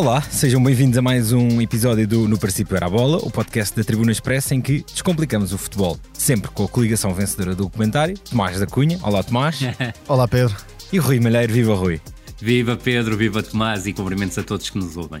Olá, sejam bem-vindos a mais um episódio do No Princípio Era a Bola, o podcast da Tribuna Expressa em que descomplicamos o futebol, sempre com a coligação vencedora do documentário, Tomás da Cunha. Olá, Tomás. Olá, Pedro. E Rui Malheiro. Viva, Rui. Viva Pedro, viva Tomás e cumprimentos a todos que nos ouvem.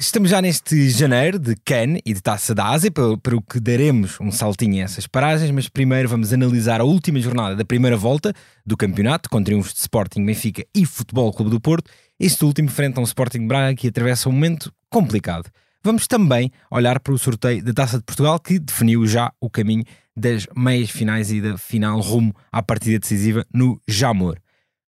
Estamos já neste janeiro de Cannes e de Taça da Ásia, para, o que daremos um saltinho a essas paragens, mas primeiro vamos analisar a última jornada da primeira volta do campeonato, com triunfos de Sporting, Benfica e Futebol Clube do Porto. Este último frente a um Sporting Braga que atravessa um momento complicado. Vamos também olhar para o sorteio da Taça de Portugal, que definiu já o caminho das meias finais e da final rumo à partida decisiva no Jamor.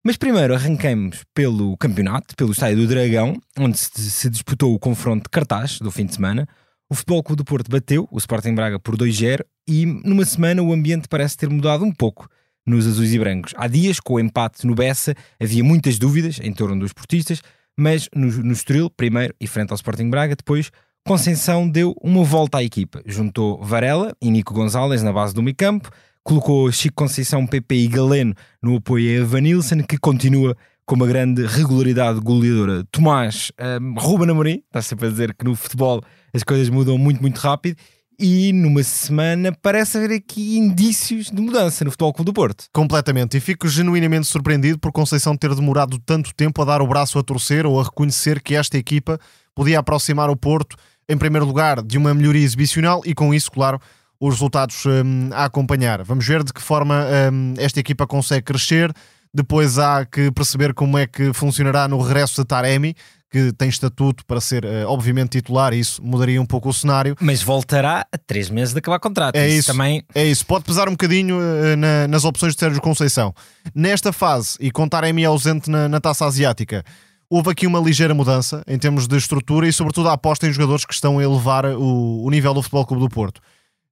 Mas primeiro arranquemos pelo campeonato, pelo Estádio do Dragão, onde se, disputou o confronto de cartaz do fim de semana. O Futebol Clube do Porto bateu o Sporting Braga por 2-0 e numa semana o ambiente parece ter mudado um pouco nos azuis e brancos. Há dias, com o empate no Bessa, havia muitas dúvidas em torno dos portistas, mas no, no Estoril, primeiro e frente ao Sporting Braga, depois Conceição deu uma volta à equipa. Juntou Varela e Nico Gonzalez na base do meio campo, colocou Chico Conceição, PP e Galeno no apoio a Evanilson, que continua com uma grande regularidade goleadora. Tomás, um, Ruben Amorim, está sempre a dizer que no futebol as coisas mudam muito, muito rápido. E numa semana parece haver aqui indícios de mudança no Futebol Clube do Porto. Completamente. E fico genuinamente surpreendido por Conceição ter demorado tanto tempo a dar o braço a torcer ou a reconhecer que esta equipa podia aproximar o Porto, em primeiro lugar, de uma melhoria exibicional e com isso, claro, os resultados um, a acompanhar. Vamos ver de que forma um, esta equipa consegue crescer. Depois há que perceber como é que funcionará no regresso de Taremi, que tem estatuto para ser, uh, obviamente, titular, e isso mudaria um pouco o cenário. Mas voltará a três meses de acabar o contrato. É isso, isso, também. É isso, pode pesar um bocadinho uh, na, nas opções de Sérgio Conceição. Nesta fase, e com Taremi ausente na, na taça asiática, houve aqui uma ligeira mudança em termos de estrutura e, sobretudo, a aposta em jogadores que estão a elevar o, o nível do Futebol Clube do Porto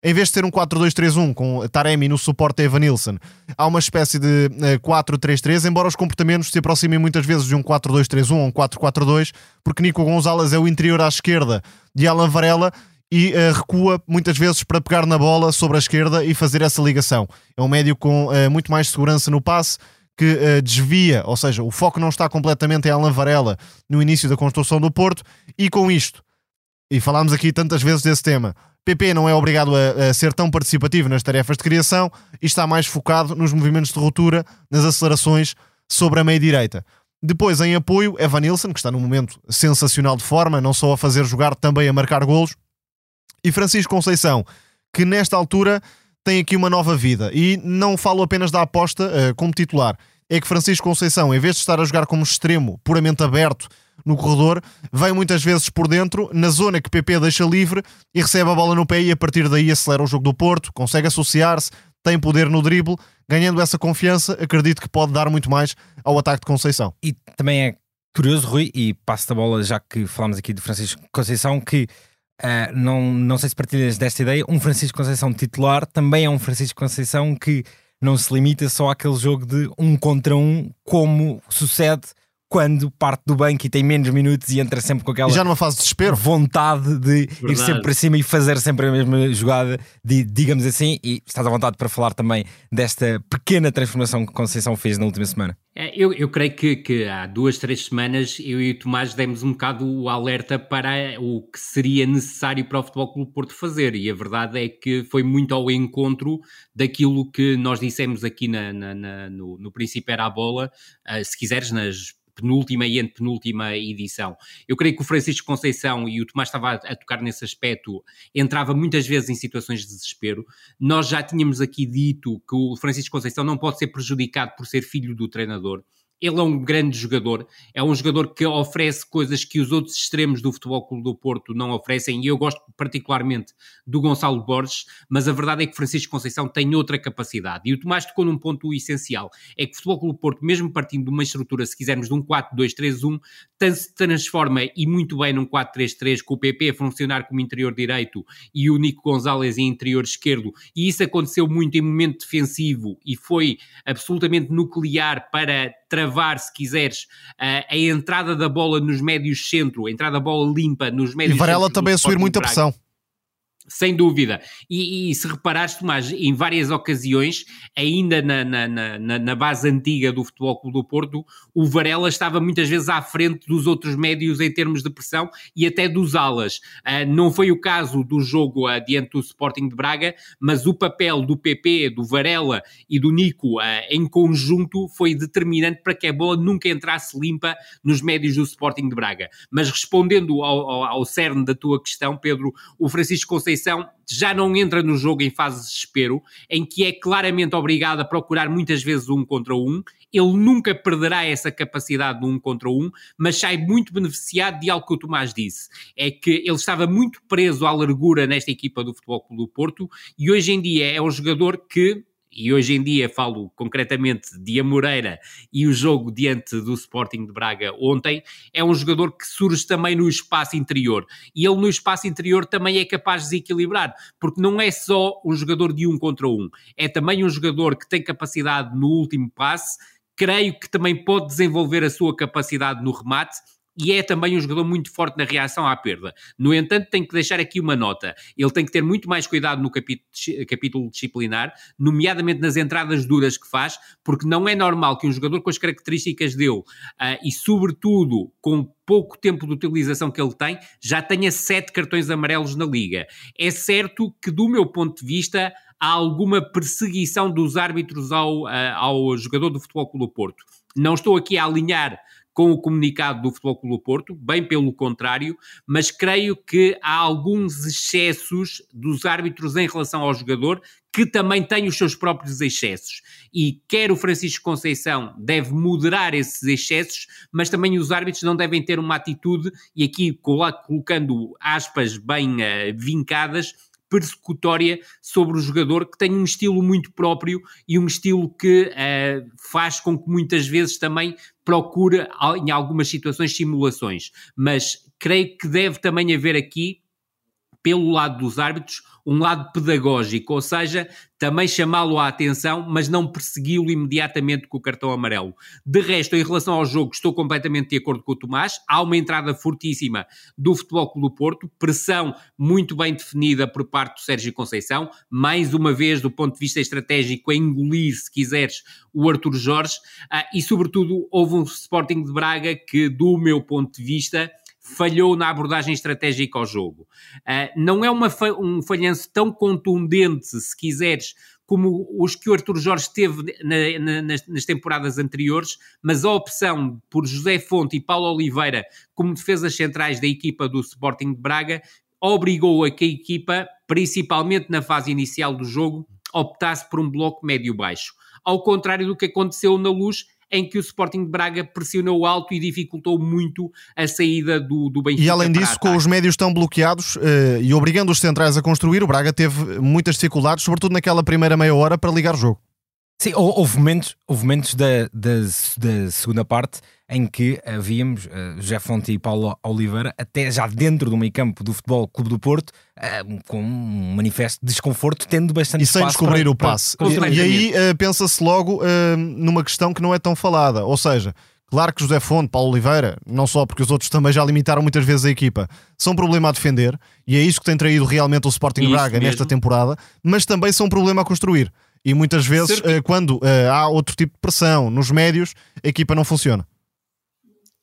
em vez de ter um 4-2-3-1 com Taremi no suporte a Evanilson, há uma espécie de 4-3-3, eh, embora os comportamentos se aproximem muitas vezes de um 4-2-3-1 ou um 4-4-2, porque Nico Gonzalez é o interior à esquerda de Alan Varela e uh, recua muitas vezes para pegar na bola sobre a esquerda e fazer essa ligação. É um médio com uh, muito mais segurança no passe, que uh, desvia, ou seja, o foco não está completamente em Alan Varela no início da construção do Porto, e com isto, e falámos aqui tantas vezes desse tema, PP não é obrigado a, a, ser tão participativo nas tarefas de criação e está mais focado nos movimentos de ruptura, nas acelerações sobre a meia-direita. Depois, em apoio, Evan Nilsson, que está num momento sensacional de forma, não só a fazer jogar, também a marcar golos. E Francisco Conceição, que nesta altura tem aqui uma nova vida. E não falo apenas da aposta uh, como titular. É que Francisco Conceição, em vez de estar a jogar como extremo, puramente aberto, no corredor, vem muitas vezes por dentro, na zona que PP deixa livre e recebe a bola no pé e a partir daí acelera o jogo do Porto, consegue associar-se, tem poder no drible, ganhando essa confiança, acredito que pode dar muito mais ao ataque de Conceição. E também é curioso, Rui, e passo a bola já que falamos aqui de Francisco Conceição, que uh, não, não sei se partilhas desta ideia, um Francisco Conceição titular também é um Francisco Conceição que não se limita só àquele jogo de um contra um, como sucede quando parte do banco e tem menos minutos e entra sempre com aquela já numa fase de desespero vontade de Verdade. ir sempre para cima e fazer sempre a mesma jogada, de, digamos assim, e estás à vontade para falar também desta pequena transformação que Conceição fez na última semana. É, eu, eu creio que, que, há duas, três semanas eu e o Tomás demos um bocado o alerta para o que seria necessário para o Futebol Clube Porto fazer e a verdade é que foi muito ao encontro daquilo que nós dissemos aqui na, na, na no, no Princípio Era a Bola, uh, se quiseres, nas penúltima e antepenúltima edição. Eu creio que o Francisco Conceição, e o Tomás estava a, tocar nesse aspecto, entrava muitas vezes em situações de desespero. Nós já tínhamos aqui dito que o Francisco Conceição não pode ser prejudicado por ser filho do treinador. Ele é um grande jogador, é um jogador que oferece coisas que os outros extremos do Futebol Clube do Porto não oferecem, e eu gosto particularmente do Gonçalo Borges, mas a verdade é que Francisco Conceição tem outra capacidade. E o Tomás tocou num ponto essencial, é que o Futebol Clube do Porto, mesmo partindo de uma estrutura, se quisermos, de um 4-2-3-1, se transforma e muito bem num 4-3-3, com o PP a funcionar como interior direito e o Nico Gonzalez em interior esquerdo, e isso aconteceu muito em momento defensivo e foi absolutamente nuclear para travar, se quiseres, a, a entrada da bola nos médios centro, a entrada da bola limpa nos médios E Varela também a subir muita pressão. Sem dúvida. E, e, se reparares, Tomás, em várias ocasiões, ainda na, na, na, na, base antiga do Futebol Clube do Porto, o Varela estava muitas vezes à frente dos outros médios em termos de pressão e até dos alas. Uh, não foi o caso do jogo uh, diante do Sporting de Braga, mas o papel do PP, do Varela e do Nico uh, em conjunto foi determinante para que a bola nunca entrasse limpa nos médios do Sporting de Braga. Mas respondendo ao, ao, ao cerne da tua questão, Pedro, o Francisco Conceição Já não entra no jogo em fase de desespero, em que é claramente obrigado a procurar muitas vezes um contra um. Ele nunca perderá essa capacidade de um contra um, mas sai muito beneficiado de algo que o Tomás disse. É que ele estava muito preso à largura nesta equipa do Futebol Clube do Porto e hoje em dia é um jogador que e hoje em dia falo concretamente de Amoreira e o jogo diante do Sporting de Braga ontem, é um jogador que surge também no espaço interior. E ele no espaço interior também é capaz de desequilibrar, porque não é só um jogador de um contra um, é também um jogador que tem capacidade no último passe, creio que também pode desenvolver a sua capacidade no remate e é também um jogador muito forte na reação à perda. No entanto, tenho que deixar aqui uma nota. Ele tem que ter muito mais cuidado no capítulo, disciplinar, nomeadamente nas entradas duras que faz, porque não é normal que um jogador com as características dele uh, e, sobretudo, com pouco tempo de utilização que ele tem, já tenha sete cartões amarelos na liga. É certo que, do meu ponto de vista, há alguma perseguição dos árbitros ao, uh, ao jogador do Futebol Clube Porto. Não estou aqui a alinhar com o comunicado do Futebol Clube do Porto, bem pelo contrário, mas creio que há alguns excessos dos árbitros em relação ao jogador que também tem os seus próprios excessos. E quer o Francisco Conceição deve moderar esses excessos, mas também os árbitros não devem ter uma atitude, e aqui colocando aspas bem uh, vincadas, persecutória sobre o jogador que tem um estilo muito próprio e um estilo que uh, faz com que muitas vezes também procure em algumas situações simulações. Mas creio que deve também haver aqui pelo lado dos árbitros, um lado pedagógico, ou seja, também chamá-lo à atenção, mas não persegui-lo imediatamente com o cartão amarelo. De resto, em relação ao jogo, estou completamente de acordo com o Tomás. Há uma entrada fortíssima do Futebol Clube do Porto, pressão muito bem definida por parte do Sérgio Conceição, mais uma vez, do ponto de vista estratégico, a engolir, se quiseres, o Arthur Jorge, ah, e sobretudo houve um Sporting de Braga que, do meu ponto de vista, falhou na abordagem estratégica ao jogo. Uh, não é uma um falhanço tão contundente, se quiseres, como os que o Arthur Jorge teve na, na, nas, nas, temporadas anteriores, mas a opção por José Fonte e Paulo Oliveira como defesas centrais da equipa do Sporting de Braga obrigou a que a equipa, principalmente na fase inicial do jogo, optasse por um bloco médio-baixo. Ao contrário do que aconteceu na luz, em que o Sporting de Braga pressionou alto e dificultou muito a saída do, do Benfica. E além disso, com os médios tão bloqueados uh, e obrigando os centrais a construir, o Braga teve muitas dificuldades, sobretudo naquela primeira meia hora, para ligar o jogo. Sim, houve momentos, houve momentos da, da, da segunda parte em que havíamos uh, José Fonte e Paulo Oliveira até já dentro do meio campo do Futebol Clube do Porto uh, com um manifesto de desconforto tendo bastante e sem descobrir para, o passe. para, e aí uh, pensa-se logo numa questão que não é tão falada. Ou seja, claro que José Fonte, Paulo Oliveira não só porque os outros também já limitaram muitas vezes a equipa são um problema a defender e é isso que tem traído realmente o Sporting isso Braga mesmo. nesta temporada mas também são um problema a construir. E muitas vezes, quando há outro tipo de pressão nos médios, a equipa não funciona.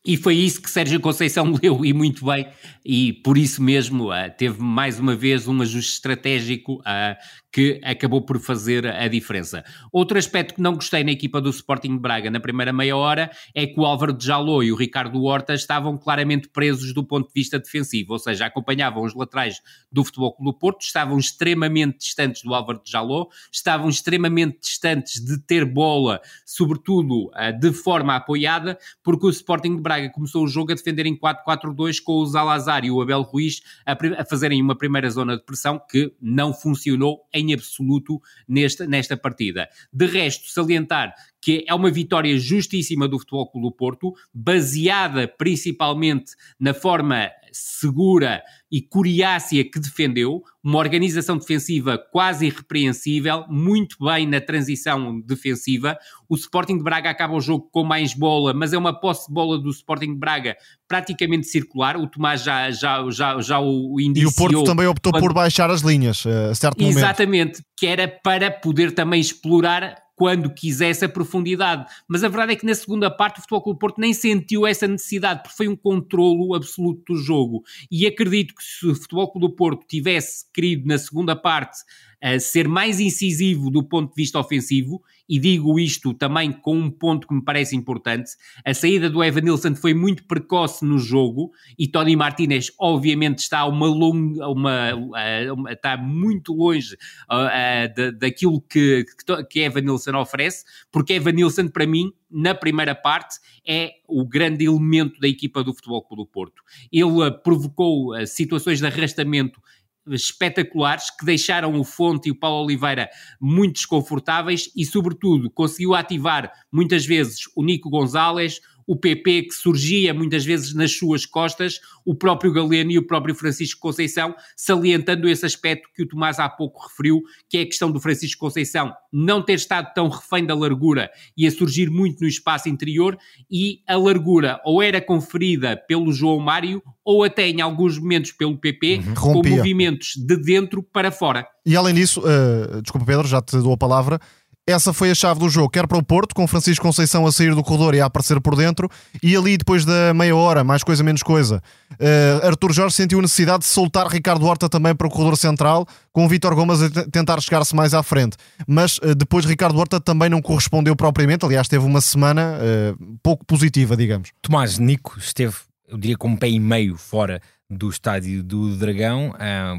E foi isso que Sérgio Conceição leu e muito bem, e por isso mesmo uh, teve mais uma vez um ajuste estratégico uh, que acabou por fazer a diferença. Outro aspecto que não gostei na equipa do Sporting Braga na primeira meia hora é que o Álvaro de Jaló e o Ricardo Horta estavam claramente presos do ponto de vista defensivo, ou seja, acompanhavam os laterais do Futebol Clube do Porto, estavam extremamente distantes do Álvaro de Jaló, estavam extremamente distantes de ter bola, sobretudo uh, de forma apoiada, porque o Sporting de Braga começou o jogo a defender em 4-4-2 com o Zalazar e o Abel Ruiz a, a fazerem uma primeira zona de pressão que não funcionou em em absoluto nesta, nesta partida. De resto, salientar que é uma vitória justíssima do Futebol Clube do Porto, baseada principalmente na forma segura e coriácea que defendeu, uma organização defensiva quase irrepreensível, muito bem na transição defensiva. O Sporting de Braga acaba o jogo com mais bola, mas é uma posse de bola do Sporting de Braga praticamente circular. O Tomás já, já, já, já o indiciou. E o Porto também optou quando... por baixar as linhas, a certo momento. Exatamente, que era para poder também explorar quando quisesse a profundidade. Mas a verdade é que na segunda parte o Futebol Clube Porto nem sentiu essa necessidade, porque foi um controlo absoluto do jogo. E acredito que se o Futebol Clube do Porto tivesse querido na segunda parte a ser mais incisivo do ponto de vista ofensivo, e digo isto também com um ponto que me parece importante: a saída do Evan Nilsson foi muito precoce no jogo e Tony Martinez, obviamente, está uma longa, uma, uma está muito longe uh, uh, daquilo que, que oferece, porque Evan Nilsson, para mim, na primeira parte, é o grande elemento da equipa do Futebol Clube do Porto. Ele provocou situações de arrastamento espetaculares que deixaram o Fonte e o Paulo Oliveira muito desconfortáveis e, sobretudo, conseguiu ativar muitas vezes o Nico Gonzalez, o PP que surgia muitas vezes nas suas costas, o próprio Galeno e o próprio Francisco Conceição, salientando esse aspecto que o Tomás há pouco referiu, que é a questão do Francisco Conceição não ter estado tão refém da largura e a surgir muito no espaço interior, e a largura ou era conferida pelo João Mário ou até em alguns momentos pelo PP, uhum. com movimentos de dentro para fora. E além disso, uh, desculpa Pedro, já te dou a palavra, essa foi a chave do jogo, quer para o Porto, com Francisco Conceição a sair do corredor e a aparecer por dentro, e ali depois da meia hora, mais coisa menos coisa, uh, Arthur Jorge sentiu a necessidade de soltar Ricardo Horta também para o corredor central, com Vítor Gomes a tentar chegar-se mais à frente. Mas uh, depois Ricardo Horta também não correspondeu propriamente, aliás, teve uma semana uh, pouco positiva, digamos. Tomás Nico esteve, eu diria, com um pé e meio fora do estádio do Dragão.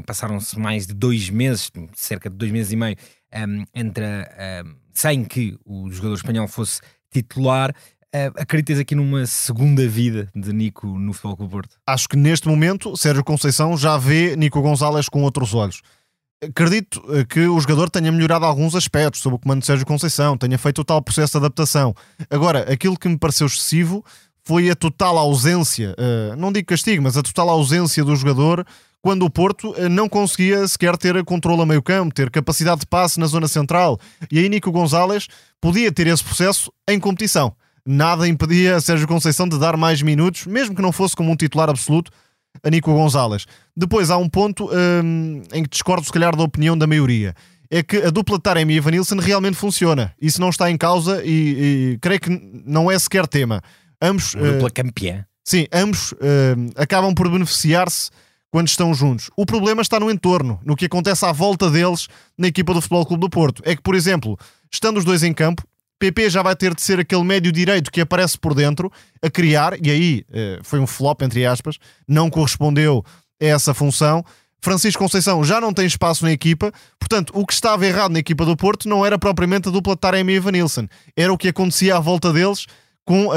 Passaram-se mais de dois meses, cerca de dois meses e meio, um, entre, sem que o jogador espanhol fosse titular. Uh, acreditas aqui numa segunda vida de Nico no Futebol Clube Porto? Acho que neste momento Sérgio Conceição já vê Nico Gonzalez com outros olhos. Acredito eh, que o jogador tenha melhorado alguns aspectos sob o comando de Sérgio Conceição, tenha feito o tal processo de adaptação. Agora, aquilo que me pareceu excessivo foi a total ausência, uh, não digo castigo, mas a total ausência do jogador quando o Porto eh, não conseguia sequer ter controle a meio campo, ter capacidade de passe na zona central. E aí Nico Gonzalez podia ter esse processo em competição. Nada impedia Sérgio Conceição de dar mais minutos, mesmo que não fosse como um titular absoluto, a Nico Gonzalez. Depois há um ponto hum, em que discordo, se calhar, da opinião da maioria. É que a dupla Taremi e Vanilson realmente funciona. Isso não está em causa e, e creio que não é sequer tema. Ambos. Uma dupla uh, campeã. Sim, ambos uh, acabam por beneficiar-se quando estão juntos. O problema está no entorno, no que acontece à volta deles na equipa do Futebol Clube do Porto. É que, por exemplo, estando os dois em campo, PP já vai ter de ser aquele médio direito que aparece por dentro a criar, e aí eh, foi um flop, entre aspas, não correspondeu a essa função. Francisco Conceição já não tem espaço na equipa, portanto, o que estava errado na equipa do Porto não era propriamente a dupla Taremi e Vanilson, era o que acontecia à volta deles com uh,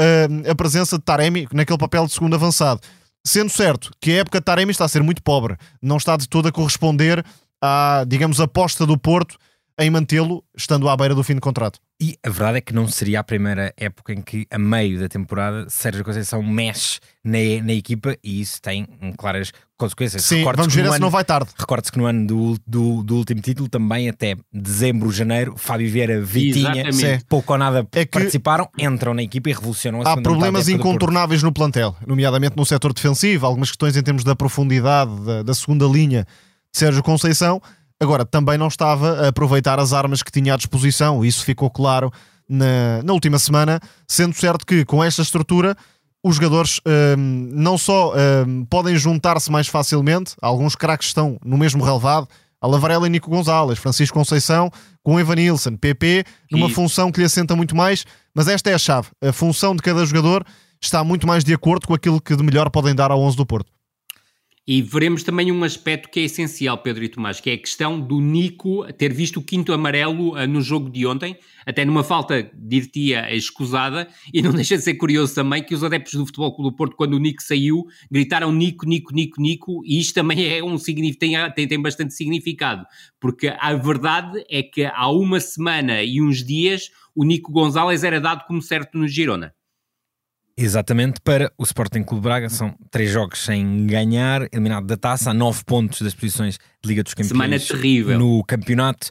a presença de Taremi naquele papel de segundo avançado. Sendo certo que a época de Taremi está a ser muito pobre, não está de todo a corresponder à, digamos, aposta do Porto em mantê-lo estando à beira do fim de contrato. E a verdade é que não seria a primeira época em que, a meio da temporada, Sérgio Conceição mexe na, na equipa e isso tem claras consequências. Sim, vamos ver se não vai tarde. Recorde-se que no ano do, do, do, último título, também até dezembro, janeiro, Fábio Vieira, Vitinha, pouco ou nada é participaram, entram na equipa e revolucionam a Há problemas incontornáveis no plantel, nomeadamente no setor defensivo, algumas questões em termos da profundidade da, da segunda linha de Sérgio Conceição Agora, também não estava a aproveitar as armas que tinha à disposição, isso ficou claro na, na última semana, sendo certo que com esta estrutura os jogadores hum, não só hum, podem juntar-se mais facilmente, alguns craques estão no mesmo relevado, a Lavarela e Nico Gonzalez, Francisco Conceição com Evan Nilsson, PP, numa e... função que lhe assenta muito mais, mas esta é a chave. A função de cada jogador está muito mais de acordo com aquilo que de melhor podem dar ao 11 do Porto. E veremos também um aspecto que é essencial, Pedro e Tomás, que é a questão do Nico ter visto o quinto amarelo uh, no jogo de ontem, até numa falta, dir-te-ia, escusada, e não deixa de ser curioso também que os adeptos do Futebol Clube do Porto, quando o Nico saiu, gritaram Nico, Nico, Nico, Nico, e isto também é um tem, tem, tem bastante significado, porque a verdade é que há uma semana e uns dias o Nico Gonzalez era dado como certo no Girona. Exatamente, para o Sporting Clube Braga são três jogos sem ganhar, eliminado da taça, a nove pontos das posições de Liga dos Campeões Semana terrível. no campeonato.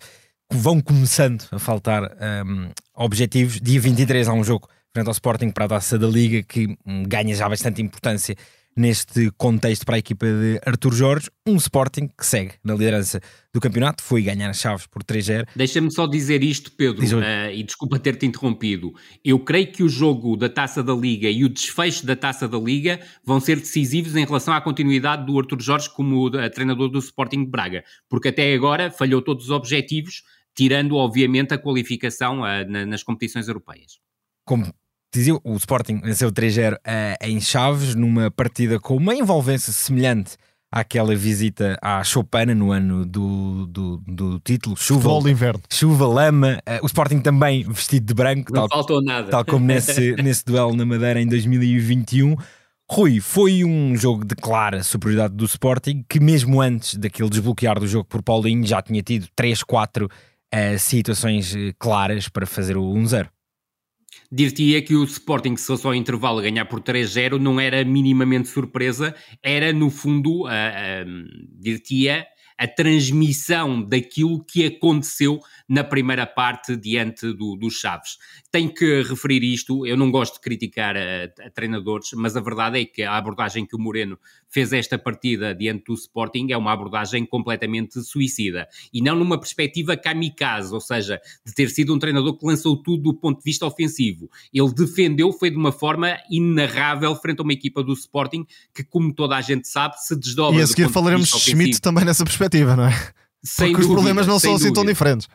Vão começando a faltar um, objetivos. Dia 23 há um jogo frente ao Sporting para a taça da Liga que um, ganha já bastante importância neste contexto para a equipa de Artur Jorge, um Sporting que segue na liderança do campeonato, foi ganhar as chaves por 3-0. Deixa-me só dizer isto, Pedro, uh, e desculpa ter-te interrompido. Eu creio que o jogo da Taça da Liga e o desfecho da Taça da Liga vão ser decisivos em relação à continuidade do Artur Jorge como uh, treinador do Sporting de Braga, porque até agora falhou todos os objetivos, tirando obviamente a qualificação uh, na, nas competições europeias. Como dizia, o Sporting venceu 3-0 uh, em Chaves, numa partida com uma envolvência semelhante àquela visita à Chopana no ano do, do, do título. Chuva, de inverno. chuva lama. Uh, o Sporting também vestido de branco, Não tal, faltou nada. tal como nesse, nesse duelo na Madeira em 2021. Rui, foi um jogo de clara superioridade do Sporting, que mesmo antes daquele desbloquear do jogo por Paulinho já tinha tido 3, 4 uh, situações eh, claras para fazer o 1-0 dir-te-ia que o Sporting, se fosse ao intervalo ganhar por 3-0, não era minimamente surpresa, era no fundo, uh, uh, dir-te-ia, a transmissão daquilo que aconteceu na primeira parte diante do, dos Chaves. Tenho que referir isto, eu não gosto de criticar a, a, treinadores, mas a verdade é que a abordagem que o Moreno fez esta partida diante do Sporting é uma abordagem completamente suicida e não numa perspectiva kamikaze, ou seja, de ter sido um treinador que lançou tudo do ponto de vista ofensivo. Ele defendeu, foi de uma forma inarrável frente a uma equipa do Sporting que, como toda a gente sabe, se desdobra. E a seguir falaremos de Schmidt também nessa perspectiva, não é? Sem Porque dúvida, os problemas não são assim tão diferentes.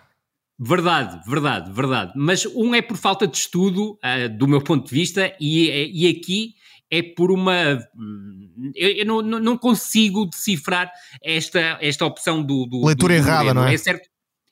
Verdade, verdade, verdade. Mas um é por falta de estudo, uh, do meu ponto de vista, e, e aqui é por uma. Hum, eu, eu não, não, consigo decifrar esta, esta opção do. do Leitura do errada, não é? É certo.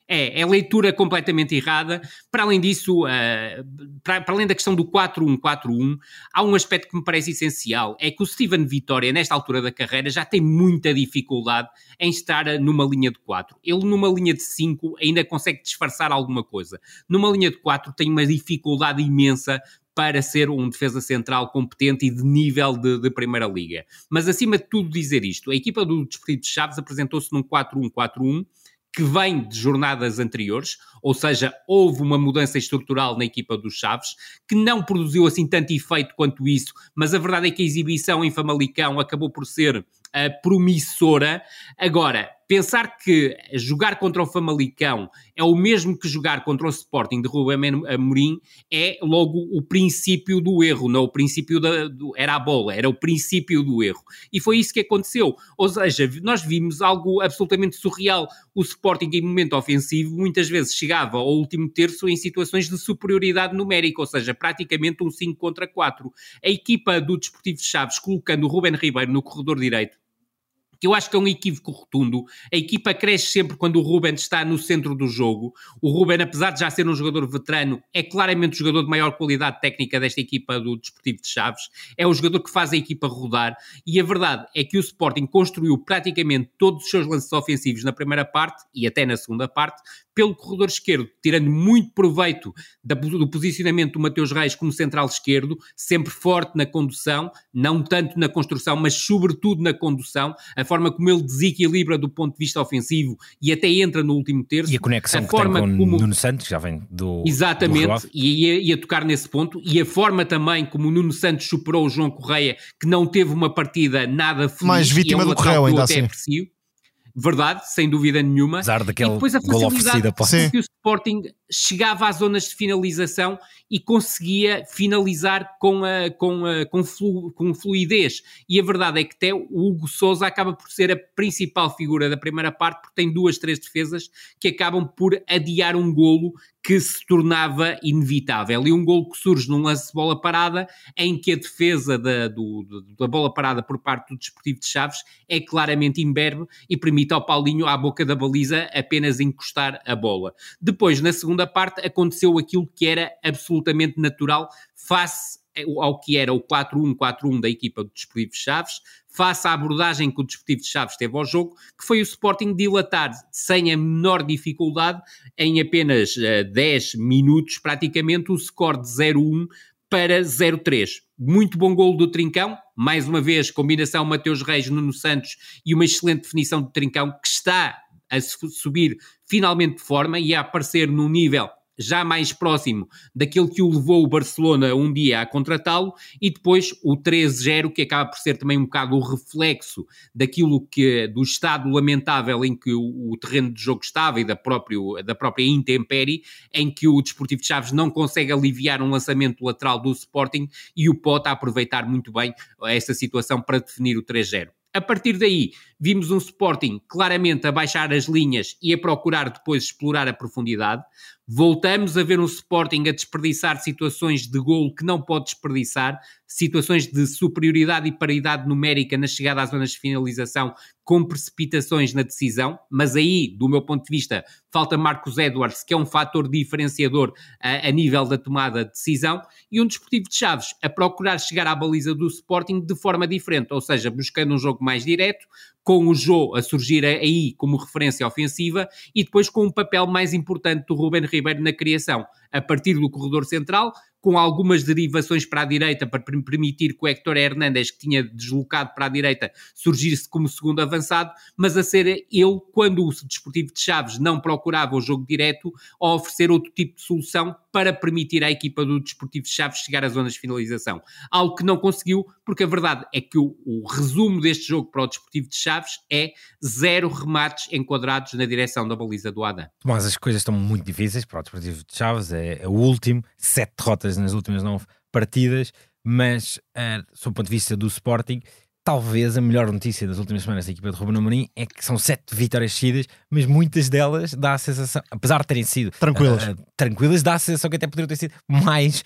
É, é leitura completamente errada. Para além disso, uh, para, para, além da questão do 4-1-4-1, há um aspecto que me parece essencial: é que o Steven Vitória, nesta altura da carreira, já tem muita dificuldade em estar numa linha de 4. Ele, numa linha de 5, ainda consegue disfarçar alguma coisa. Numa linha de 4, tem uma dificuldade imensa para ser um defesa central competente e de nível de, de, Primeira Liga. Mas acima de tudo dizer isto, a equipa do Desportivo de Chaves apresentou-se num 4-1-4-1 que vem de jornadas anteriores, ou seja, houve uma mudança estrutural na equipa dos Chaves, que não produziu assim tanto efeito quanto isso, mas a verdade é que a exibição em Famalicão acabou por ser uh, promissora. Agora, pensar que jogar contra o Famalicão é o mesmo que jogar contra o Sporting de Rubem Amorim é logo o princípio do erro, não o princípio da, do, era a bola, era o princípio do erro. E foi isso que aconteceu. Ou seja, nós vimos algo absolutamente surreal. O Sporting em momento ofensivo muitas vezes chegava ao último terço em situações de superioridade numérica, ou seja, praticamente um 5 contra 4. A equipa do Desportivo de Chaves colocando o Ruben Ribeiro no corredor direito que eu acho que é um equívoco rotundo. A equipa cresce sempre quando o Ruben está no centro do jogo. O Ruben, apesar de já ser um jogador veterano, é claramente o jogador de maior qualidade técnica desta equipa do Desportivo de Chaves. É o jogador que faz a equipa rodar. E a verdade é que o Sporting construiu praticamente todos os seus lances ofensivos na primeira parte e até na segunda parte pelo corredor esquerdo, tirando muito proveito do posicionamento do Mateus Reis como central esquerdo, sempre forte na condução, não tanto na construção, mas sobretudo na condução, a forma como ele desequilibra do ponto de vista ofensivo e até entra no último terço. E a conexão a que forma tem com como... Nuno Santos, já vem do Exatamente, do e ia, ia tocar nesse ponto, e a forma também como o Nuno Santos superou o João Correia, que não teve uma partida nada feliz. Mais vítima é do Correia, ainda assim. Aprecio verdade, sem dúvida nenhuma. Apesar daquele e depois a facilidade com que o Sporting chegava às zonas de finalização e conseguia finalizar com, a, com, a, com, flu, com fluidez. E a verdade é que até o Hugo Souza acaba por ser a principal figura da primeira parte, porque tem duas, três defesas que acabam por adiar um golo que se tornava inevitável. E um gol que surge num lance de bola parada, em que a defesa da, do, da bola parada por parte do Desportivo de Chaves é claramente imberbe e permite ao Paulinho, à boca da baliza, apenas encostar a bola. Depois, na segunda parte, aconteceu aquilo que era absolutamente natural face ao que era o 4-1-4-1 da equipa do Desportivo de Chaves, face à abordagem que o Desportivo de Chaves teve ao jogo, que foi o Sporting dilatar sem a menor dificuldade, em apenas uh, eh, 10 minutos, praticamente, o score de 0-1 para 0-3. Muito bom golo do Trincão, mais uma vez, combinação Mateus Reis, Nuno Santos e uma excelente definição do Trincão, que está a subir finalmente de forma e a aparecer num nível já mais próximo daquele que o levou o Barcelona um dia a contratá-lo, e depois o 13-0, que acaba por ser também um bocado o reflexo daquilo que, do estado lamentável em que o, o terreno de jogo estava e da, próprio, da própria intempérie, em que o Desportivo de Chaves não consegue aliviar um lançamento lateral do Sporting e o Pota aproveitar muito bem essa situação para definir o 3-0. A partir daí, vimos um Sporting claramente a baixar as linhas e a procurar depois explorar a profundidade. Voltamos a ver um Sporting a desperdiçar situações de golo que não pode desperdiçar, situações de superioridade e paridade numérica na chegada às zonas de finalização, com precipitações na decisão, mas aí, do meu ponto de vista, falta Marcos Edwards, que é um fator diferenciador a, a nível da tomada de decisão, e um desportivo de Chaves a procurar chegar à baliza do Sporting de forma diferente, ou seja, buscando um jogo mais direto, com o Jô a surgir aí como referência ofensiva e depois com um papel mais importante do Ruben Ribeiro na criação, a partir do corredor central, com algumas derivações para a direita para permitir que o Héctor Hernández, que tinha deslocado para a direita, surgisse como segundo avançado, mas a ser ele, quando o Desportivo de Chaves não procurava o jogo direto, a oferecer outro tipo de solução para permitir à equipa do Desportivo de Chaves chegar às zonas de finalização. Algo que não conseguiu, porque a verdade é que o, o resumo deste jogo para o Desportivo de Chaves é zero remates enquadrados na direção da baliza do Adam. Mas as coisas estão muito difíceis para o Desportivo de Chaves, é, é o último, sete derrotas nas últimas nove partidas, mas uh, sob o ponto de vista do Sporting, talvez a melhor notícia das últimas semanas da equipa de Ruben Amorim é que são sete vitórias seguidas, mas muitas delas dá a sensação, apesar de terem sido tranquilas, uh, tranquilas dá a sensação que até poderiam ter sido mais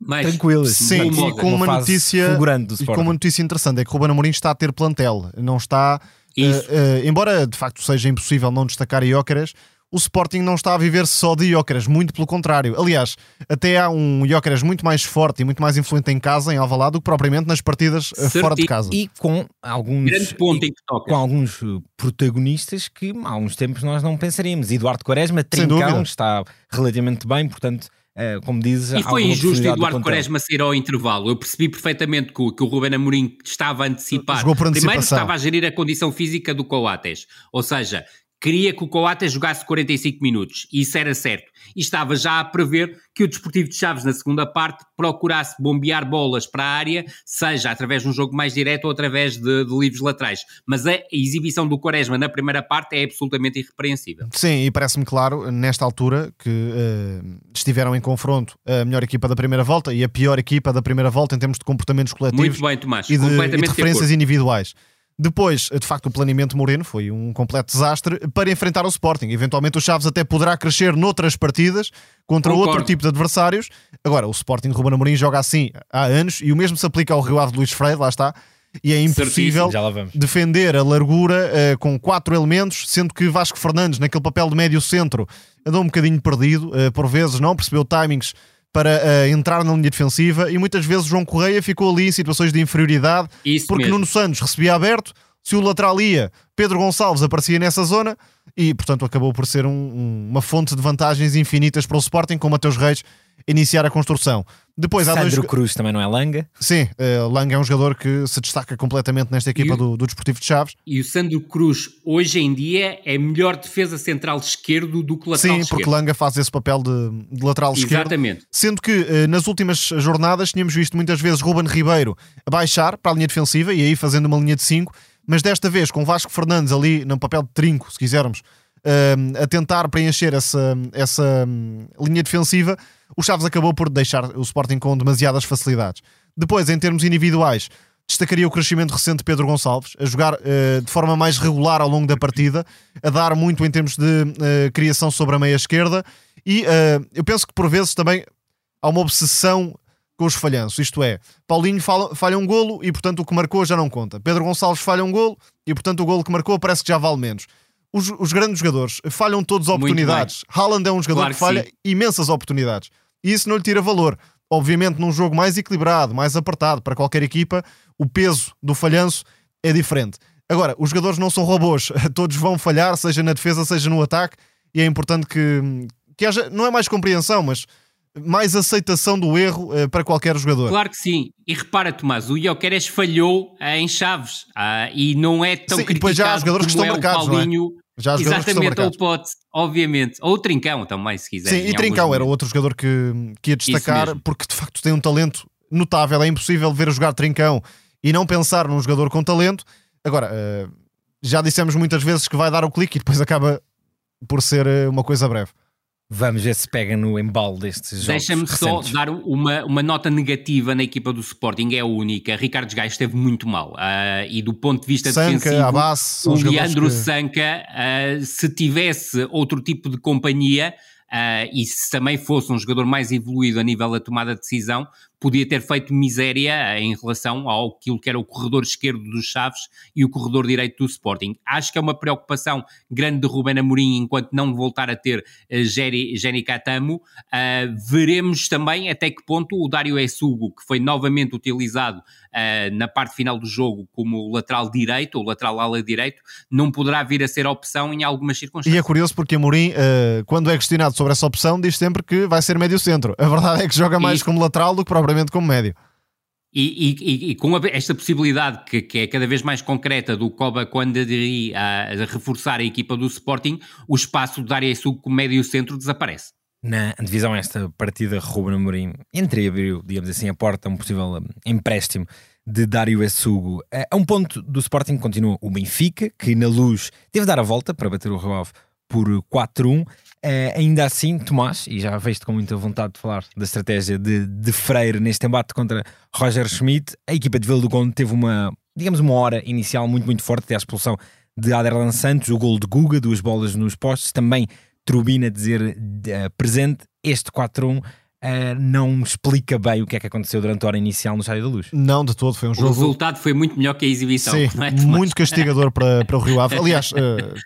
mais tranquilas. Sim, e com uma, uma notícia e com uma notícia interessante é que Ruben Amorim está a ter plantel, não está uh, uh, embora de facto seja impossível não destacar Iócaras, o Sporting não está a viver só de Iócaras, muito pelo contrário. Aliás, até há um Iócaras muito mais forte e muito mais influente em casa, em Alvalade, do que propriamente nas partidas eh, fora de casa. E com alguns, e, com alguns eh, protagonistas que há uns tempos nós não pensaríamos. Eduardo Quaresma, Trincão, está relativamente bem, portanto... Uh, como dizes, e foi injusto Eduardo Quaresma sair ao intervalo. Eu percebi perfeitamente que o, que o Ruben Amorim estava a antecipar. Primeiro estava a gerir a condição física do Coates. Ou seja, queria que o Coates jogasse 45 minutos, e isso era certo. E estava já a prever que o Desportivo de Chaves, na segunda parte, procurasse bombear bolas para a área, seja através de um jogo mais direto ou através de, de livros laterais. Mas a exibição do Quaresma na primeira parte é absolutamente irrepreensível. Sim, e parece-me claro, nesta altura, que uh, estiveram em confronto a melhor equipa da primeira volta e a pior equipa da primeira volta em termos de comportamentos coletivos Muito bem, Tomás. e de, e de referências de individuais. Depois, de facto, o planeamento Moreno foi um completo desastre para enfrentar o Sporting. Eventualmente, o Chaves até poderá crescer noutras partidas contra Concordo. outro tipo de adversários. Agora, o Sporting de Ruben Amorim joga assim há anos e o mesmo se aplica ao Rio Ave de Luís Freire, lá está. E é impossível defender a largura uh, com quatro elementos, sendo que Vasco Fernandes, naquele papel de médio centro, andou um bocadinho perdido, uh, por vezes não percebeu timings para uh, entrar na linha defensiva e muitas vezes João Correia ficou ali em situações de inferioridade Isso porque mesmo. Nuno Santos recebia aberto, se o lateral ia, Pedro Gonçalves aparecia nessa zona e, portanto, acabou por ser um, um, uma fonte de vantagens infinitas para o Sporting com Mateus Reis iniciar a construção. Depois Sandro há dois... Cruz também não é Langa? Sim, uh, Langa é um jogador que se destaca completamente nesta equipa o... do, do Desportivo de Chaves. E o Sandro Cruz, hoje em dia, é melhor defesa central esquerdo do que lateral Sim, esquerdo. porque Langa faz esse papel de, de lateral Exatamente. esquerdo. Exatamente. Sendo que uh, nas últimas jornadas tínhamos visto muitas vezes Ruben Ribeiro baixar para a linha defensiva e aí fazendo uma linha de 5, mas desta vez com Vasco Fernandes ali no papel de trinco, se quisermos, uh, a tentar preencher essa, essa um, linha defensiva o Chaves acabou por deixar o Sporting com demasiadas facilidades. Depois, em termos individuais, destacaria o crescimento recente de Pedro Gonçalves, a jogar uh, de forma mais regular ao longo da partida, a dar muito em termos de uh, criação sobre a meia esquerda E uh, eu penso que por vezes também há uma obsessão com os falhanços. Isto é, Paulinho falha, falha um golo e portanto o que marcou já não conta. Pedro Gonçalves falha um golo e portanto o golo que marcou parece que já vale menos. Os, os grandes jogadores falham todas as oportunidades. Haaland é um jogador claro que, que falha sim. imensas oportunidades. E isso não lhe tira valor. Obviamente, num jogo mais equilibrado, mais apertado para qualquer equipa, o peso do falhanço é diferente. Agora, os jogadores não são robôs, todos vão falhar, seja na defesa, seja no ataque, e é importante que, que haja, não é mais compreensão, mas mais aceitação do erro uh, para qualquer jogador. Claro que sim. E repara, Tomás, o Jokeres falhou uh, em Chaves uh, e não é tão sim, criticado depois já há jogadores que estão é marcados, Paulinho. É? Já há Exatamente, ou Pote, obviamente. Ou o Trincão também, se quiser. Sim, e Trincão era outro jogador que, que ia destacar, porque de facto tem um talento notável. É impossível ver jogar Trincão e não pensar num jogador com talento. Agora, uh, já dissemos muitas vezes que vai dar o clique e depois acaba por ser uma coisa breve. Vamos ver se pega no embalo destes jogos. Deixa-me só dar uma, uma nota negativa na equipa do Sporting, é a única. Ricardo Gaio esteve muito mal. Uh, e do ponto de vista Sanca, defensivo, base, o Leandro que... Sanca, uh, se tivesse outro tipo de companhia, Uh, e se também fosse um jogador mais evoluído a nível da tomada de decisão, podia ter feito miséria em relação ao que era o corredor esquerdo dos Chaves e o corredor direito do Sporting. Acho que é uma preocupação grande de Ruben Amorim enquanto não voltar a ter uh, Jenny Catamo. Uh, veremos também até que ponto o Dário Essugo, que foi novamente utilizado uh, na parte final do jogo como lateral direito, ou lateral ala direito, não poderá vir a ser opção em algumas circunstâncias. E é curioso porque Amorim, uh, quando é questionado sobre essa opção, diz sempre que vai ser médio centro. A verdade é que joga mais e... como lateral do que propriamente como médio. E, e, e, com esta possibilidade que, que, é cada vez mais concreta do Coba quando aderir a, a, reforçar a equipa do Sporting, o espaço de Dária Sul como médio centro desaparece. Na divisão esta partida, Ruben Amorim entreabriu, digamos assim, a porta a um possível um, empréstimo de Dário Essugo. A um ponto do Sporting continua o Benfica, que na luz teve de dar a volta para bater o Rio por 4-1 Uh, ainda assim, Tomás, e já vejo com muita vontade de falar da estratégia de, de Freire neste embate contra Roger Schmidt, a equipa de Vila do Conde teve uma, digamos, uma hora inicial muito, muito forte, até a expulsão de Aderlan Santos, o gol de Guga, duas bolas nos postes, também Trubina dizer uh, presente, este 4-1 Uh, não explica bem o que é que aconteceu durante a hora inicial no Estádio da Luz. Não, de todo, foi um o jogo. O resultado foi muito melhor que a exibição. Sim, é, muito castigador para, para o Rio Ave. Aliás, uh,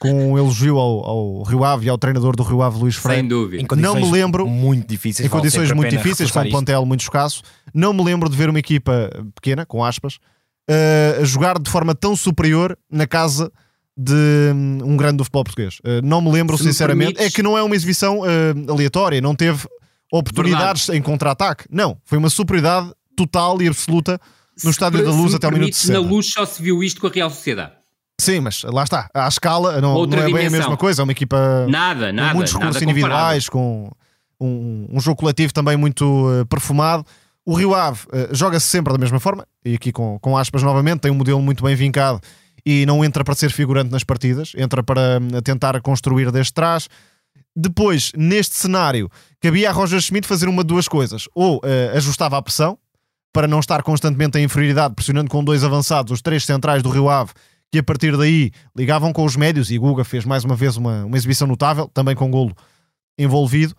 com um elogio ao, ao Rio Ave e ao treinador do Rio Ave, Luís Freire. Sem dúvida. Não me lembro. Muito difíceis. Em condições muito difíceis, com um plantel muito escasso. Não me lembro de ver uma equipa pequena, com aspas, uh, jogar de forma tão superior na casa de um, um grande do futebol português. Uh, não me lembro, Se sinceramente. Me é que não é uma exibição uh, aleatória, não teve oportunidades Verdade. em contra-ataque. Não, foi uma superioridade total e absoluta no Estádio da Luz até o minuto 60. Na Luz só se viu isto com a Real Sociedade. Sim, mas lá está, à escala não, não é bem a mesma coisa, é uma equipa nada, nada, com muitos recursos individuais, com um, um, jogo coletivo também muito uh, perfumado. O Rio Ave uh, joga-se sempre da mesma forma, e aqui com, com aspas novamente, tem um modelo muito bem vincado e não entra para ser figurante nas partidas, entra para uh, tentar construir desde trás. Depois, neste cenário, cabia a Roger Schmidt fazer uma de duas coisas. Ou uh, ajustava a pressão, para não estar constantemente em inferioridade, pressionando com dois avançados, os três centrais do Rio Ave, que a partir daí ligavam com os médios, e Guga fez mais uma vez uma, uma exibição notável, também com golo envolvido.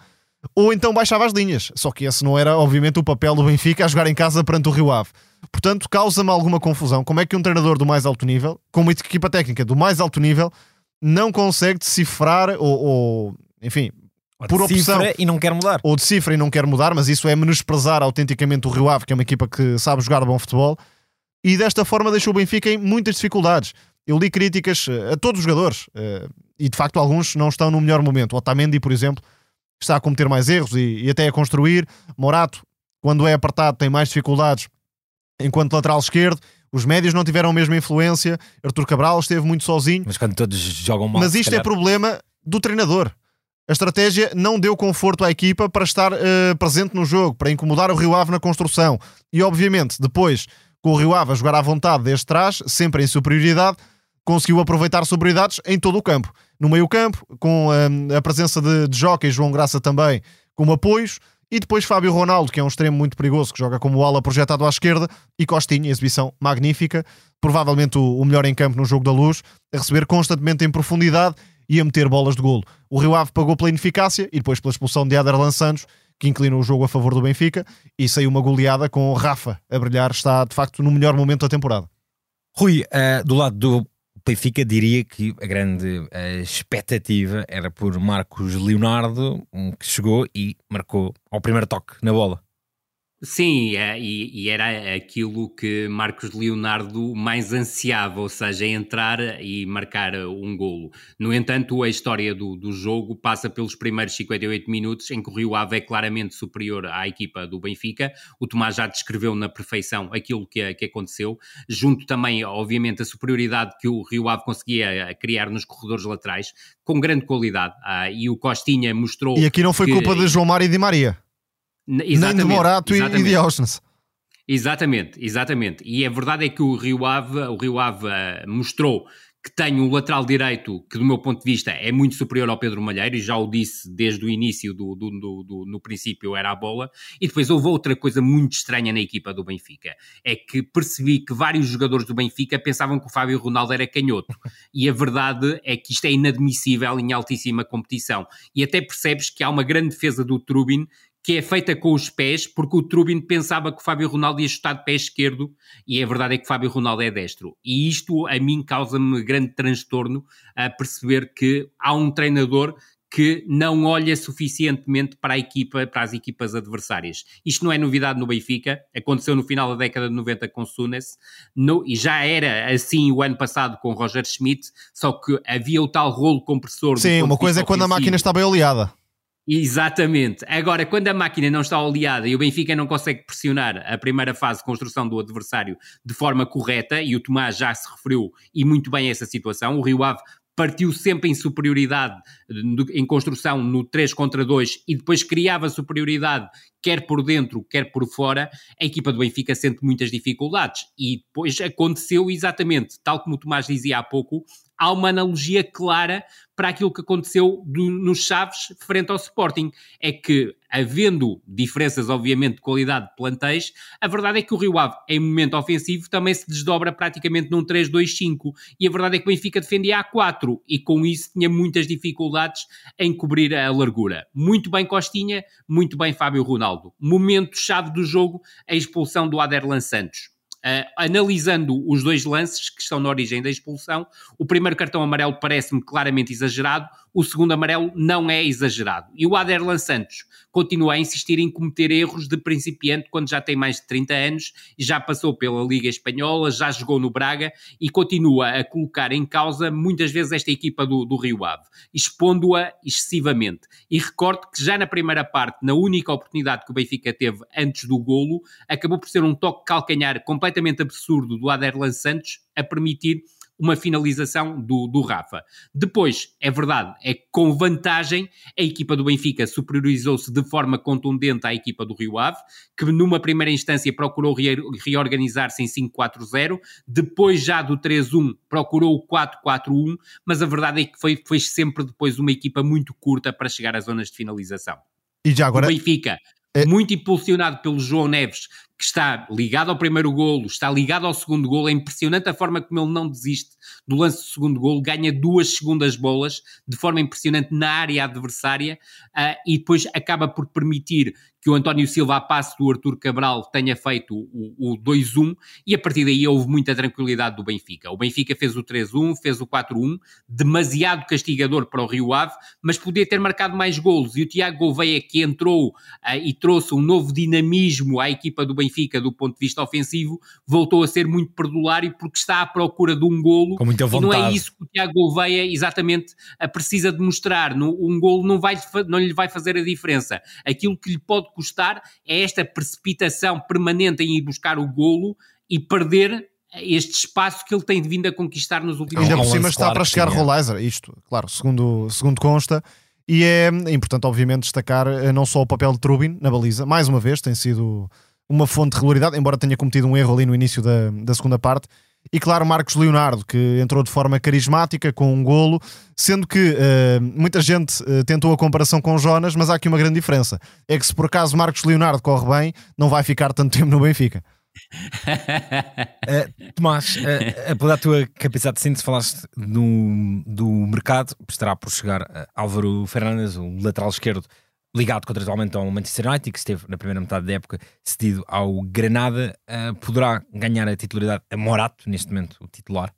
Ou então baixava as linhas, só que esse não era, obviamente, o papel do Benfica a jogar em casa perante o Rio Ave. Portanto, causa-me alguma confusão. Como é que um treinador do mais alto nível, com uma equipa técnica do mais alto nível, não consegue decifrar ou, ou enfim, ou por opção. e não quer mudar. Ou decifra e não quer mudar, mas isso é menosprezar autenticamente o Rio Ave, que é uma equipa que sabe jogar bom futebol, e desta forma deixou o Benfica em muitas dificuldades. Eu li críticas eh, a todos os jogadores, eh, e de facto alguns não estão no melhor momento. O Otamendi, por exemplo, está a cometer mais erros e, e até a construir. Morato, quando é apertado, tem mais dificuldades enquanto lateral esquerdo. Os médios não tiveram a mesma influência. Artur Cabral esteve muito sozinho. Mas quando todos jogam mal. Mas isto é problema do treinador. A estratégia não deu conforto à equipa para estar uh, presente no jogo, para incomodar o Rio Ave na construção. E obviamente, depois, com o Rio Ave a jogar à vontade desde trás, sempre em superioridade, conseguiu aproveitar superioridades em todo o campo. No meio campo, com uh, a presença de, de Joca e João Graça também como apoios, e depois Fábio Ronaldo, que é um extremo muito perigoso, que joga como ala projetado à esquerda, e Costinha, exibição magnífica, provavelmente o, o melhor em campo no jogo da luz, a receber constantemente em profundidade ia meter bolas de golo. O Rio Ave pagou pela ineficácia e depois pela expulsão de Aderlan Santos, que inclinou o jogo a favor do Benfica. E saiu uma goleada com Rafa a brilhar, está de facto no melhor momento da temporada. Rui, uh, do lado do Benfica, diria que a grande uh, expectativa era por Marcos Leonardo, um que chegou e marcou ao primeiro toque na bola. Sim, é, e, e, era aquilo que Marcos Leonardo mais ansiava, ou seja, entrar e marcar um golo. No entanto, a história do, do jogo passa pelos primeiros 58 minutos, em que o Rio Ave é claramente superior à equipa do Benfica. O Tomás já descreveu na perfeição aquilo que, que aconteceu, junto também, obviamente, a superioridade que o Rio Ave conseguia criar nos corredores laterais, com grande qualidade. Ah, e o Costinha mostrou. E aqui não foi que... culpa de João Mário e Di Maria. Nem de Morato e de Auschwitz. Exatamente, exatamente. E a verdade é que o Rio Ave, o Rio Ave uh, mostrou que tem um lateral direito que, do meu ponto de vista, é muito superior ao Pedro Malheiro, e já o disse desde o início, do, do, do, do, no princípio era a bola. E depois houve outra coisa muito estranha na equipa do Benfica, é que percebi que vários jogadores do Benfica pensavam que o Fábio Ronaldo era canhoto. E a verdade é que isto é inadmissível em altíssima competição. E até percebes que há uma grande defesa do Trubin que é feita com os pés, porque o Trubin pensava que o Fábio Ronaldo ia chutar de pé esquerdo, e a verdade é que o Fábio Ronaldo é destro. E isto, a mim, causa-me grande transtorno a perceber que há um treinador que não olha suficientemente para a equipa, para as equipas adversárias. Isto não é novidade no Benfica, aconteceu no final da década de 90 com Sunes, no, e já era assim o ano passado com Roger Schmidt, só que havia o tal rolo compressor. Sim, uma coisa é quando a máquina está bem oleada. Exatamente. Agora, quando a máquina não está oleada e o Benfica não consegue pressionar a primeira fase de construção do adversário de forma correta, e o Tomás já se referiu e muito bem a essa situação, o Rio Ave partiu sempre em superioridade em construção no 3 contra 2 e depois criava superioridade quer por dentro, quer por fora, a equipa do Benfica sente muitas dificuldades. E depois aconteceu exatamente, tal como o Tomás dizia há pouco, há uma analogia clara para aquilo que aconteceu do, nos Chaves frente ao Sporting. É que, havendo diferenças, obviamente, de qualidade de plantéis, a verdade é que o Rio Ave, em momento ofensivo, também se desdobra praticamente num 3-2-5. E a verdade é que o Benfica defendia a 4 e com isso tinha muitas dificuldades em cobrir a largura. Muito bem Costinha, muito bem Fábio Ronaldo. Momento-chave do jogo, a expulsão do Aderlan Santos Uh, analisando os dois lances que estão na origem da expulsão, o primeiro cartão amarelo parece-me claramente exagerado, o segundo amarelo não é exagerado. E o Aderlan Santos continua a insistir em cometer erros de principiante quando já tem mais de 30 anos, já passou pela Liga Espanhola, já jogou no Braga e continua a colocar em causa muitas vezes esta equipa do, do Rio Ave, expondo-a excessivamente. E recordo que já na primeira parte, na única oportunidade que o Benfica teve antes do golo, acabou por ser um toque calcanhar completamente absurdo do Aderlan Santos a permitir uma finalização do, do Rafa. Depois, é verdade, é com vantagem, a equipa do Benfica superiorizou-se de forma contundente à equipa do Rio Ave, que numa primeira instância procurou re reorganizar-se em 5-4-0, depois já do 3-1 procurou o 4-4-1, mas a verdade é que foi, foi sempre depois uma equipa muito curta para chegar às zonas de finalização. E já agora... O Benfica, é... muito impulsionado pelo João Neves, que está ligado ao primeiro golo, está ligado ao segundo golo. É impressionante a forma como ele não desiste do lance do segundo golo, ganha duas segundas bolas de forma impressionante na área adversária uh, e depois acaba por permitir que o António Silva, a passo do Artur Cabral, tenha feito o, o 2-1 e a partir daí houve muita tranquilidade do Benfica. O Benfica fez o 3-1, fez o 4-1, demasiado castigador para o Rio Ave, mas podia ter marcado mais golos. E o Tiago Gouveia, que entrou uh, e trouxe um novo dinamismo à equipa do Benfica do ponto de vista ofensivo, voltou a ser muito perdulário porque está à procura de um golo. Com muita vontade. E não é isso que o Tiago Gouveia exatamente uh, precisa demonstrar. Um golo não, vai, não lhe vai fazer a diferença. Aquilo que lhe pode custar é esta precipitação permanente em ir buscar o golo e perder este espaço que ele tem vindo a conquistar nos últimos anos. Ainda por cima está claro para chegar Rollizer, isto, claro, segundo, segundo consta. E é importante, obviamente, destacar eh, não só o papel de Trubin na baliza, mais uma vez, tem sido uma fonte de regularidade, embora tenha cometido um erro ali no início da, da segunda parte. E claro, Marcos Leonardo, que entrou de forma carismática com um golo, sendo que uh, muita gente uh, tentou a comparação com Jonas, mas há aqui uma grande diferença: é que se por acaso Marcos Leonardo corre bem, não vai ficar tanto tempo no Benfica. uh, Tomás, uh, da tua capacidade de síntese, falaste do, do mercado, estará por chegar Álvaro Fernandes, o lateral esquerdo, ligado contratualmente ao Manchester United, que esteve na primeira metade da época cedido ao Granada, uh, poderá ganhar a titularidade a Morato, neste momento, o titular?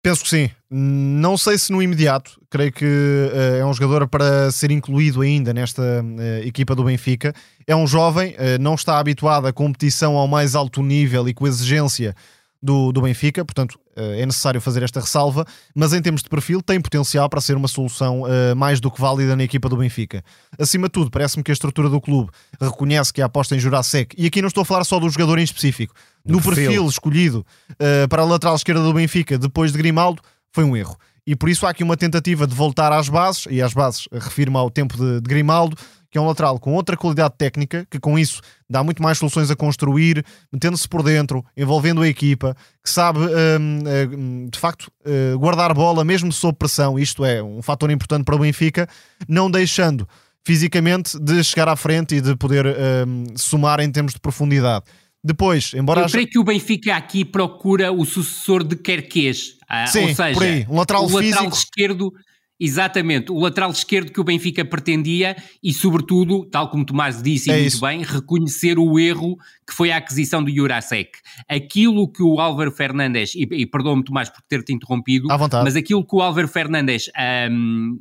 Penso que sim. Não sei se no imediato. Creio que uh, é um jogador para ser incluído ainda nesta uh, equipa do Benfica. É um jovem, não está habituado à competição ao mais alto nível e com exigência do, do Benfica, portanto é necessário fazer esta ressalva, mas em termos de perfil tem potencial para ser uma solução mais do que válida na equipa do Benfica. Acima de tudo, parece-me que a estrutura do clube reconhece que a aposta em Jurasek, e aqui não estou a falar só do jogador em específico, no perfil, perfil escolhido uh, para a lateral esquerda do Benfica depois de Grimaldo foi um erro. E por isso há aqui uma tentativa de voltar às bases, e às bases refirmo ao tempo de, de Grimaldo, que é um lateral com outra qualidade técnica, que com isso dá muito mais soluções a construir, metendo-se por dentro, envolvendo a equipa, que sabe um, hum, de facto uh, guardar bola mesmo sob pressão, isto é um fator importante para o Benfica, não deixando fisicamente de chegar à frente e de poder um, somar em termos de profundidade. Depois, embora. Eu haja... creio que o Benfica aqui procura o sucessor de Querquês. Ah, Sim, ou seja, por aí, um lateral o físico. lateral esquerdo. Exatamente, o lateral esquerdo que o Benfica pretendia e, sobretudo, tal como Tomás disse é muito isso. bem, reconhecer o erro que foi a aquisição do Jurasek. Aquilo que o Álvaro Fernandes, e, e perdoa-me Tomás por ter-te interrompido, mas aquilo que o Álvaro Fernandes um,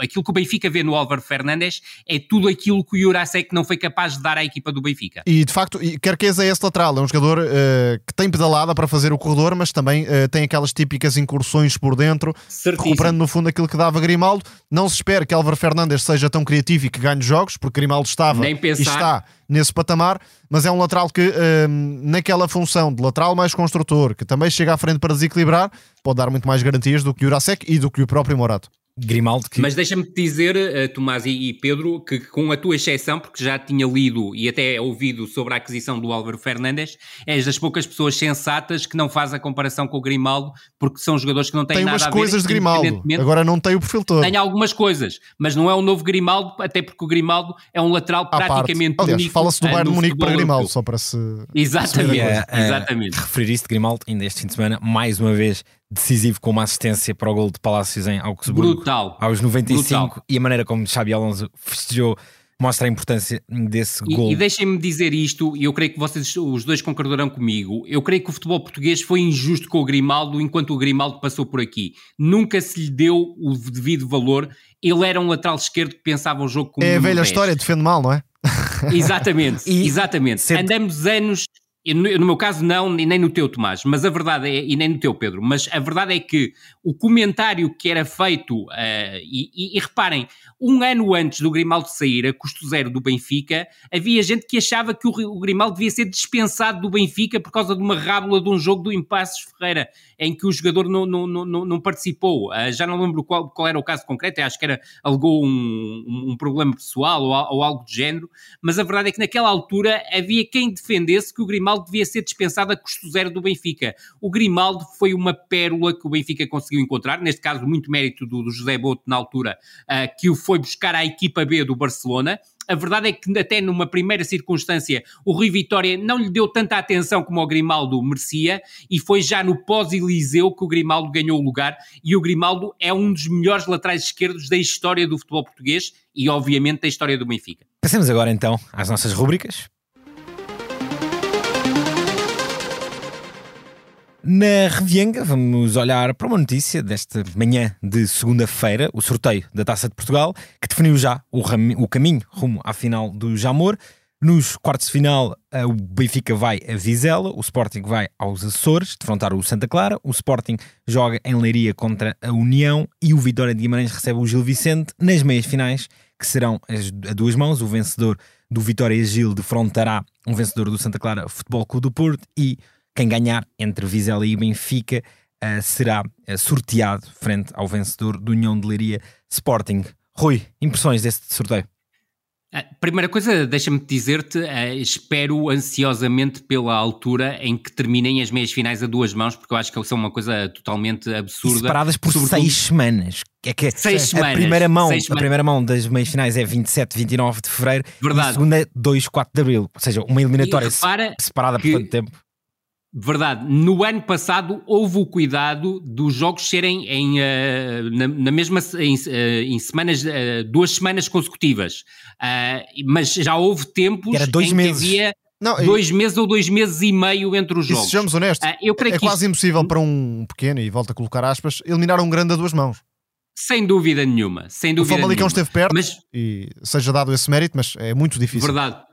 aquilo que o Benfica vê no Álvaro Fernandes é tudo aquilo que o Jurasek não foi capaz de dar à equipa do Benfica. E de facto, Kerkez é esse lateral, é um jogador uh, que tem pedalada para fazer o corredor, mas também uh, tem aquelas típicas incursões por dentro, Certíssimo. recuperando no fundo aquilo que dava Grimaldo. Não se espera que Álvaro Fernandes seja tão criativo e que ganhe jogos, porque Grimaldo estava e está nesse patamar, mas é um lateral que, uh, naquela função de lateral mais construtor, que também chega à frente para desequilibrar, pode dar muito mais garantias do que o Jurasek e do que o próprio Morato. Grimaldo que... Mas deixa-me dizer, uh, Tomás e, Pedro, que com a tua exceção, porque já tinha lido e até ouvido sobre a aquisição do Álvaro Fernandes, és das poucas pessoas sensatas que não faz a comparação com o Grimaldo, porque são jogadores que não têm tem nada a ver... Tem umas coisas de Grimaldo, agora não tem o perfil todo. Tem algumas coisas, mas não é o novo Grimaldo, até porque o Grimaldo é um lateral à praticamente parte. Aliás, fala-se do Bayern no Munique para Grimaldo, só para se... Exatamente, Uh, exatamente. referir isso de Grimaldo ainda este fim de semana, mais uma vez decisivo com uma assistência para o gol de Palácios em Augsburgo Brutal. aos 95 Brutal. e a maneira como Xabi Alonso festejou mostra a importância desse E, gol. e deixem-me dizer isto, e eu creio que vocês os dois concordarão comigo. Eu creio que o futebol português foi injusto com o Grimaldo enquanto o Grimaldo passou por aqui. Nunca se lhe deu o devido valor. Ele era um lateral esquerdo que pensava o jogo como É a velha 10. história, defende mal, não é? Exatamente, E exatamente. sempre- Andamos anos, no, meu caso não, e nem no teu Tomás, mas a verdade é, e nem no teu Pedro, mas a verdade é que o comentário que era feito, eh, e, e- e reparem, um ano antes do Grimaldo sair a custo zero do Benfica, havia gente que achava que o, o Grimaldo devia ser dispensado do Benfica por causa de uma rábula de um jogo do Impasses Ferreira, em que o jogador não, não, não, não- participou. Ah, já não lembro qual, qual era o caso concreto, acho que era, alegou um, um- problema pessoal ou, ou algo do género, mas a verdade é que naquela altura havia quem defendesse que o Grimaldo devia ser dispensado a custo zero do Benfica. O Grimaldo foi uma pérola que o Benfica conseguiu encontrar, neste caso muito mérito do, do José Boto na altura, ah, que o foi buscar à equipa B do Barcelona. A verdade é que até numa primeira circunstância o Rui Vitória não lhe deu tanta atenção como o Grimaldo merecia e foi já no pós-Eliseu que o Grimaldo ganhou o lugar e o Grimaldo é um dos melhores laterais esquerdos da história do futebol português e obviamente da história do Benfica. Passemos agora então às nossas rúbricas. Na Revienga, vamos olhar para uma notícia desta manhã de segunda-feira, o sorteio da Taça de Portugal, que definiu já o, o caminho rumo à final do Jamor. Nos quartos de final, eh, o Benfica vai a Vizela, o Sporting vai aos Açores, defrontar o Santa Clara, o Sporting joga em Leiria contra a União e o Vitória de Guimarães recebe o Gil Vicente nas meias finais, que serão as- a duas mãos. O vencedor do Vitória Gil defrontará um vencedor do Santa Clara Futebol Clube do Porto e quem ganhar entre Vizela e Benfica eh, será eh, sorteado frente ao vencedor do União de Leiria Sporting. Rui, impressões deste sorteio? A primeira coisa, deixa-me dizer-te, uh, espero ansiosamente pela altura em que terminem as meias finais a duas mãos, porque eu acho que são uma coisa totalmente absurda. E separadas por sobretudo... seis semanas. É que seis a semanas, primeira mão, a primeira mão das meias finais é 27, 29 de fevereiro Verdade. e a segunda é 2, 4 de abril. Ou seja, uma eliminatória separada por tanto tempo. Verdade. No ano passado houve o cuidado dos jogos serem em, uh, na, na, mesma em, uh, em semanas, uh, duas semanas consecutivas. mas já houve tempos Era dois em meses. que havia não, dois eu... meses ou dois meses e meio entre os jogos. E sejamos honestos, eu creio é que quase isto... impossível para um pequeno, e volto a colocar aspas, eliminar um grande a duas mãos. Sem dúvida nenhuma. Sem dúvida o Famalicão nenhuma. esteve perto mas... e seja dado esse mérito, mas é muito difícil. Verdade.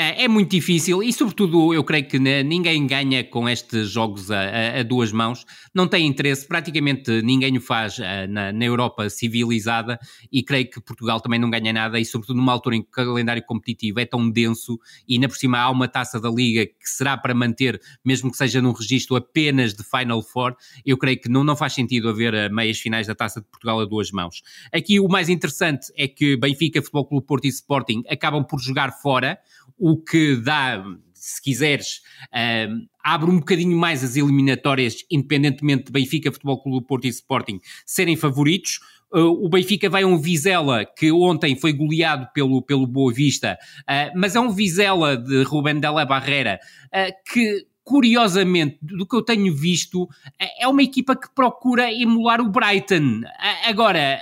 É, é, muito difícil e, sobretudo, eu creio que ninguém ganha com estes jogos a, a, duas mãos. Não tem interesse, praticamente ninguém o faz uh, na, na, Europa civilizada e creio que Portugal também não ganha nada. E, sobretudo, numa altura em que o calendário competitivo é tão denso e, ainda por cima, há uma taça da Liga que será para manter, mesmo que seja num registro apenas de Final Four, eu creio que não, não faz sentido haver uh, meias finais da taça de Portugal a duas mãos. Aqui, o mais interessante é que Benfica, Futebol Clube Porto e Sporting acabam por jogar fora o que dá, se quiseres, abre um bocadinho mais as eliminatórias, independentemente de Benfica, Futebol Clube Porto e Sporting serem favoritos. Uh, o Benfica vai a um Vizela que ontem foi goleado pelo, pelo Boa Vista, uh, mas é um Vizela de Rubén Della Barrera uh, que curiosamente, do que eu tenho visto, é uma equipa que procura emular o Brighton. Agora,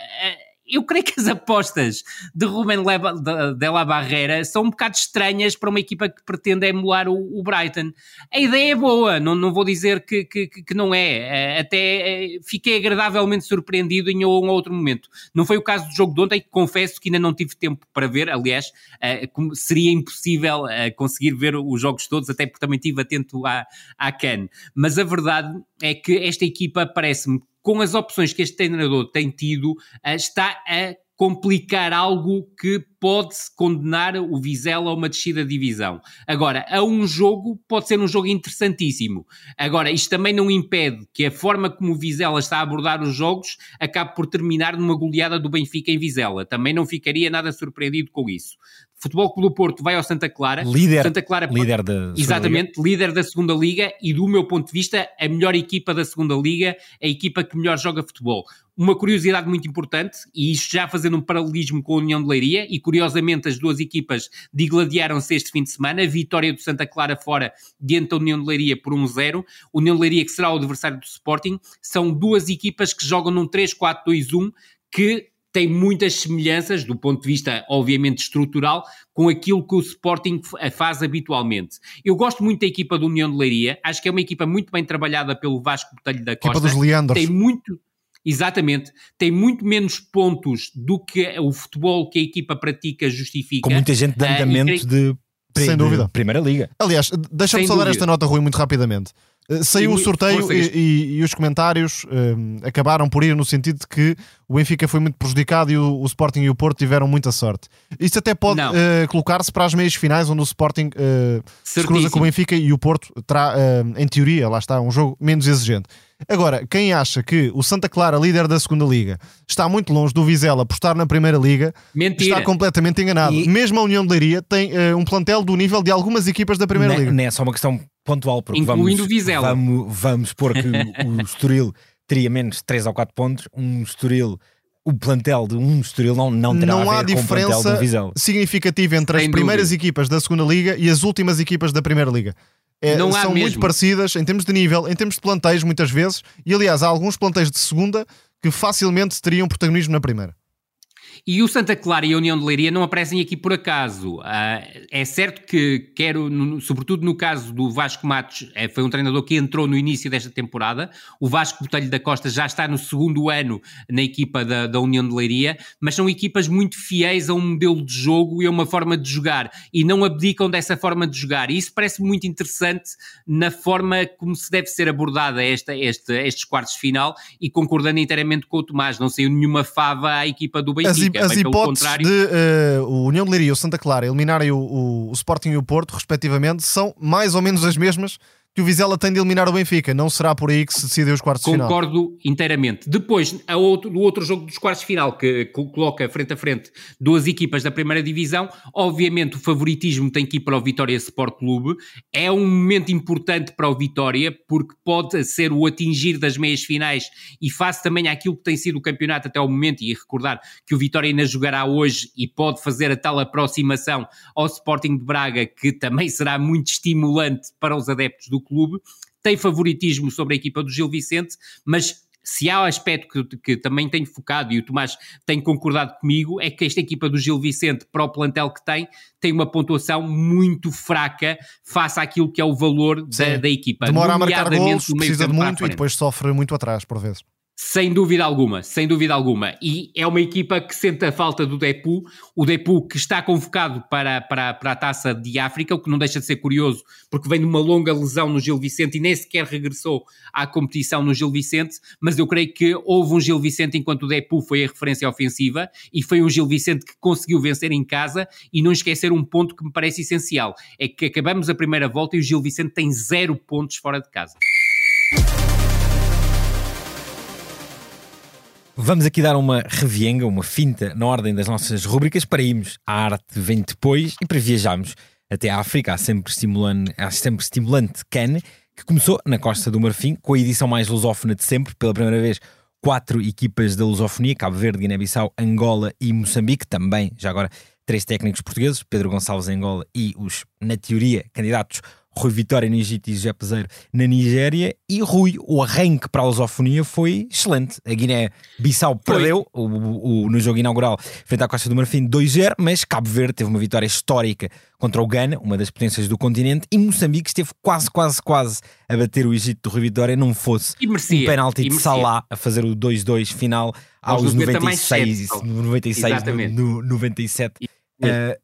eu creio que as apostas de Ruben de La Barreira são um bocado estranhas para uma equipa que pretende emular o, o Brighton. A ideia é boa, não, não vou dizer que, que, que não é. Eh, até eh, fiquei agradavelmente surpreendido em um outro momento. Não foi o caso do jogo de ontem, confesso que ainda não tive tempo para ver. Aliás, eh, seria impossível conseguir ver os jogos todos, até porque também estive atento à, à CAN. Mas a verdade é que esta equipa parece-me com as opções que este treinador tem tido, eh, está a complicar algo que pode condenar o Vizela a uma descida de divisão. Agora, a um jogo, pode ser um jogo interessantíssimo. Agora, isto também não impede que a forma como o Vizela está a abordar os jogos acabe por terminar numa goleada do Benfica em Vizela. Também não ficaria nada surpreendido com isso. Futebol Clube do Porto vai ao Santa Clara. Líder, Santa Clara, líder da Exatamente, líder da segunda Liga e, do meu ponto de vista, a melhor equipa da segunda Liga, a equipa que melhor joga futebol. Uma curiosidade muito importante, e isto já fazendo um paralelismo com a União de Leiria, e curiosamente as duas equipas digladiaram-se este fim de semana, a vitória do Santa Clara fora diante da União de Leiria por 1-0, União de Leiria que será o adversário do Sporting, são duas equipas que jogam num 3-4-2-1 que tem muitas semelhanças, do ponto de vista, obviamente, estrutural, com aquilo que o Sporting faz habitualmente. Eu gosto muito da equipa do União de Leiria, acho que é uma equipa muito bem trabalhada pelo Vasco Botelho da Costa. Equipa dos Leandros. Tem muito, Exatamente. Tem muito menos pontos do que o futebol que a equipa pratica justifica. Com muita gente de ah, andamento uh, de, Sem dúvida. Primeira Liga. Aliás, deixa-me só dar esta nota, Rui, muito rapidamente. Eh, saiu o sorteio e, e, e, os comentários um, eh, acabaram por ir no sentido de que o Benfica foi muito prejudicado e o, o Sporting e o Porto tiveram muita sorte. Isso até pode uh, colocar-se para as meias finais, onde o Sporting uh, se cruza com o Benfica e o Porto terá, uh, em teoria, lá está, um jogo menos exigente. Agora, quem acha que o Santa Clara, líder da segunda Liga, está muito longe do Vizela por estar na primeira Liga, Mentira. está completamente enganado. E... Mesmo a União de Leiria tem um plantel do nível de algumas equipas da primeira não, Liga. Não é só uma questão pontual, porque Incluindo vamos, o Vizela. Vamos, vamos pôr que o Estoril teria menos 3 ou 4 pontos, um Estoril o plantel de um Estoril não, não terá não a há diferença significativa entre Sem as primeiras dúvida. equipas da segunda liga e as últimas equipas da primeira liga. É, não são muito parecidas em termos de nível, em termos de plantéis, muitas vezes, e aliás, há alguns plantéis de segunda que facilmente teriam protagonismo na primeira. E o Santa Clara e a União de Leiria não aparecem aqui por acaso. Uh, é certo que quero, no, sobretudo no caso do Vasco Matos, é, foi um treinador que entrou no início desta temporada. O Vasco Botelho da Costa já está no segundo ano na equipa da, da União de Leiria, mas são equipas muito fiéis a um modelo de jogo e a uma forma de jogar e não abdicam dessa forma de jogar. E isso parece muito interessante na forma como se deve ser abordada esta, esta, estes quartos de final e concordando inteiramente com o Tomás. Não saiu nenhuma fava à equipa do Benfica as hipóteses de uh, o União de Leiria e o Santa Clara eliminarem o, o, o, Sporting e o Porto, respectivamente, são mais ou menos as mesmas que o Vizela tem de eliminar o Benfica. Não será por aí que se decidem os quartos Concordo de final. Concordo inteiramente. Depois, a outro, no outro jogo dos quartos de final, que coloca frente a frente duas equipas da primeira divisão, obviamente o favoritismo tem que ir para o Vitória Sport Clube. É um momento importante para o Vitória, porque pode ser o atingir das meias finais e face também àquilo que tem sido o campeonato até o momento, e recordar que o Vitória ainda jogará hoje e pode fazer a tal aproximação ao Sporting de Braga, que também será muito estimulante para os adeptos do clube, tem favoritismo sobre a equipa do Gil Vicente, mas se há um aspecto que, que, também tenho focado e o Tomás tem concordado comigo, é que esta equipa do Gil Vicente, para o plantel que tem, tem uma pontuação muito fraca face àquilo que é o valor da, da, equipa. Demora a marcar gols, precisa de muito e depois sofre muito atrás, por vezes. Sem dúvida alguma, sem dúvida alguma. E é uma equipa que sente a falta do Depu, o Depu que está convocado para, para, para a taça de África, o que não deixa de ser curioso, porque vem de uma longa lesão no Gil Vicente e nem sequer regressou à competição no Gil Vicente. Mas eu creio que houve um Gil Vicente enquanto o Depu foi a referência ofensiva e foi um Gil Vicente que conseguiu vencer em casa. E não esquecer um ponto que me parece essencial: é que acabamos a primeira volta e o Gil Vicente tem zero pontos fora de casa. Vamos aqui dar uma revienga, uma finta na ordem das nossas rubricas. Para irmos à arte vem depois. E para viajarmos até a África, a sempre estimulante, a sempre estimulante Cannes, que começou na Costa do Marfim, com a edição mais lusófona de sempre, pela primeira vez quatro equipas da lusofonia, Cabo Verde, Guiné-Bissau, Angola e Moçambique, também, já agora, três técnicos portugueses, Pedro Gonçalves Angola e os, na teoria, candidatos Rui Vitória no Egito e José Peseiro na Nigéria. E Rui, o arranque para a lusofonia foi excelente. A Guiné-Bissau perdeu o, o, no jogo inaugural frente à Costa do Marfim 2-0, mas Cabo Verde teve uma vitória histórica contra o Ghana, uma das potências do continente, e Moçambique esteve quase, quase, quase a bater o Egito do Rui Vitória, não fosse merecia, um penalti de Salah a fazer o 2-2 final aos 96, 96 no, no 97 uh,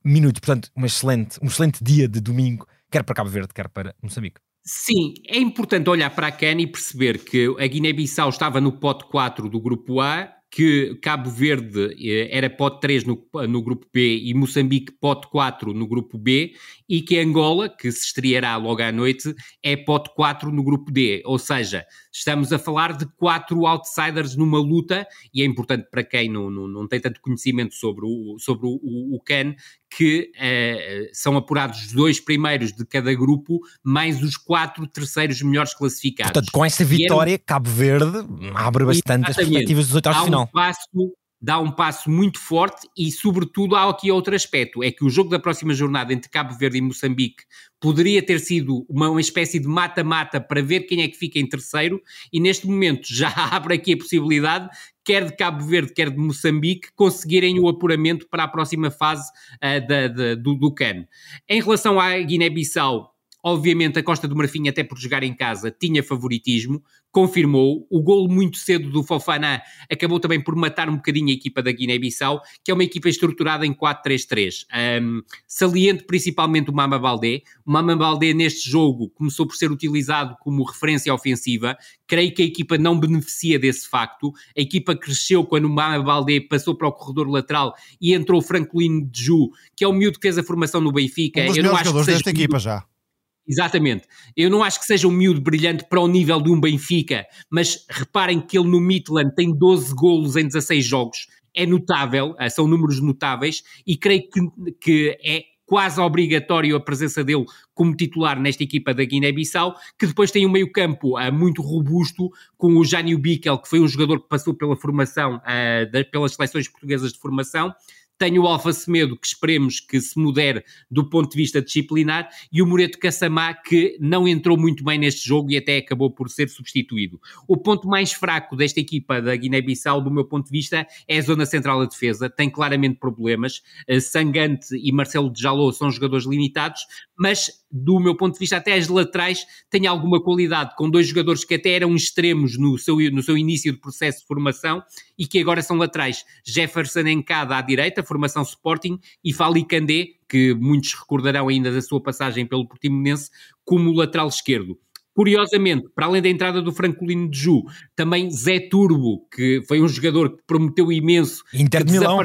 minutos. Portanto, uma excelente, um excelente dia de domingo quer para Cabo Verde, quer para Moçambique. Sim, é importante olhar para a CAN e perceber que a Guiné-Bissau estava no pote 4 do grupo A, que Cabo Verde eh, era pote 3 no, no grupo B e Moçambique pote 4 no grupo B e que Angola, que se estreará logo à noite, é pote 4 no grupo D. Ou seja, estamos a falar de quatro outsiders numa luta e é importante para quem não, não, não tem tanto conhecimento sobre o, sobre o, o, o CAN que uh, são apurados os dois primeiros de cada grupo, mais os quatro terceiros melhores classificados. Portanto, com esta vitória, era... Cabo Verde abre bastante Exatamente. as perspectivas dos oitavos de final. Um passo, dá um passo muito forte e, sobretudo, há aqui outro aspecto: é que o jogo da próxima jornada entre Cabo Verde e Moçambique poderia ter sido uma, uma espécie de mata-mata para ver quem é que fica em terceiro, e neste momento já abre aqui a possibilidade quer de Cabo Verde, quer de Moçambique, conseguirem o apuramento para a próxima fase uh, da, da, do, do CAN. Em relação à Guiné-Bissau, Obviamente, a Costa do Marfim, até por jogar em casa, tinha favoritismo, confirmou. O golo muito cedo do Fofana acabou também por matar um bocadinho a equipa da Guiné-Bissau, que é uma equipa estruturada em 4-3-3. Um, saliente principalmente o Mama Baldé. O Mama Baldé, neste jogo, começou por ser utilizado como referência ofensiva. Creio que a equipa não beneficia desse facto. A equipa cresceu quando o Mama Baldé passou para o corredor lateral e entrou o Franklin de Ju, que é o miúdo que fez a formação no Benfica. Um dos Eu não acho que desta equipa já. Exatamente. Eu não acho que seja um miúdo brilhante para o nível de um Benfica, mas reparem que ele no Midland tem 12 golos em 16 jogos. É notável, eh, são números notáveis, e creio que, que é quase obrigatório a presença dele como titular nesta equipa da Guiné-Bissau, que depois tem um meio-campo uh, muito robusto, com o Jânio Bikel, que foi um jogador que passou pela formação, uh, da, pelas seleções portuguesas de formação, tenho o Alfa Semedo, que esperemos que se modere do ponto de vista disciplinar, e o Moreto Cassamá, que não entrou muito bem neste jogo e até acabou por ser substituído. O ponto mais fraco desta equipa da Guiné-Bissau, do meu ponto de vista, é a zona central da defesa. Tem claramente problemas. Eh, Sangante e Marcelo Jalou são jogadores limitados, mas do meu ponto de vista, até as laterais têm alguma qualidade, com dois jogadores que até eram extremos no seu, no seu início de processo de formação e que agora são laterais. Jefferson Encada à direita, formação Sporting, e Fali Candé, que muitos recordarão ainda da sua passagem pelo Portimonense, como lateral esquerdo. Curiosamente, para além da entrada do Francolino de Ju, também Zé Turbo, que foi um jogador que prometeu imenso. Inter de Milão.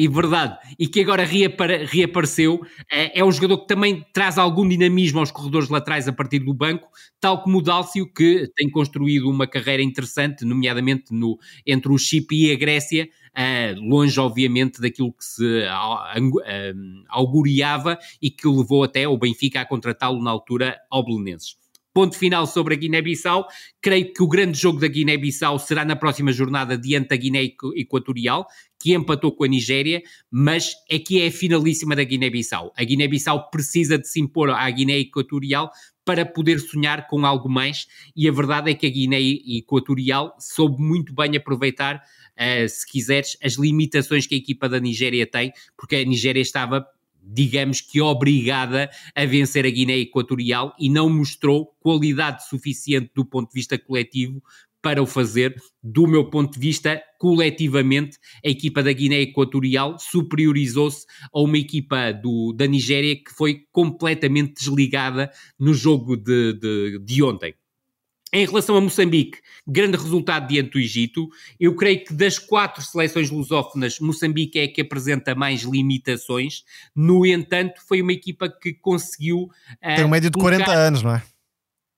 E verdade, e que agora reapare, reapareceu, é, é, um jogador que também traz algum dinamismo aos corredores laterais a partir do banco, tal como o Dálcio, que tem construído uma carreira interessante, nomeadamente no, entre o Chipre e a Grécia, uh, longe, obviamente, daquilo que se uh, auguriava e que levou até o Benfica a contratá-lo na altura ao Belenenses. Ponto final sobre a Guiné-Bissau. Creio que o grande jogo da Guiné-Bissau será na próxima jornada diante da Guiné Equatorial, que empatou com a Nigéria, mas é que é a finalíssima da Guiné-Bissau. A Guiné-Bissau precisa de se impor à Guiné Equatorial para poder sonhar com algo mais, e a verdade é que a Guiné Equatorial soube muito bem aproveitar, uh, se quiseres, as limitações que a equipa da Nigéria tem, porque a Nigéria estava digamos que obrigada a vencer a Guiné Equatorial e não mostrou qualidade suficiente do ponto de vista coletivo para o fazer. Do meu ponto de vista, coletivamente, a equipa da Guiné Equatorial superiorizou-se a uma equipa do, da Nigéria que foi completamente desligada no jogo de, de, de ontem. Em relação a Moçambique, grande resultado diante do Egito. Eu creio que das quatro seleções lusófonas, Moçambique é a que apresenta mais limitações. No entanto, foi uma equipa que conseguiu. Uh, Tem um médio de colocar... 40 anos, não é?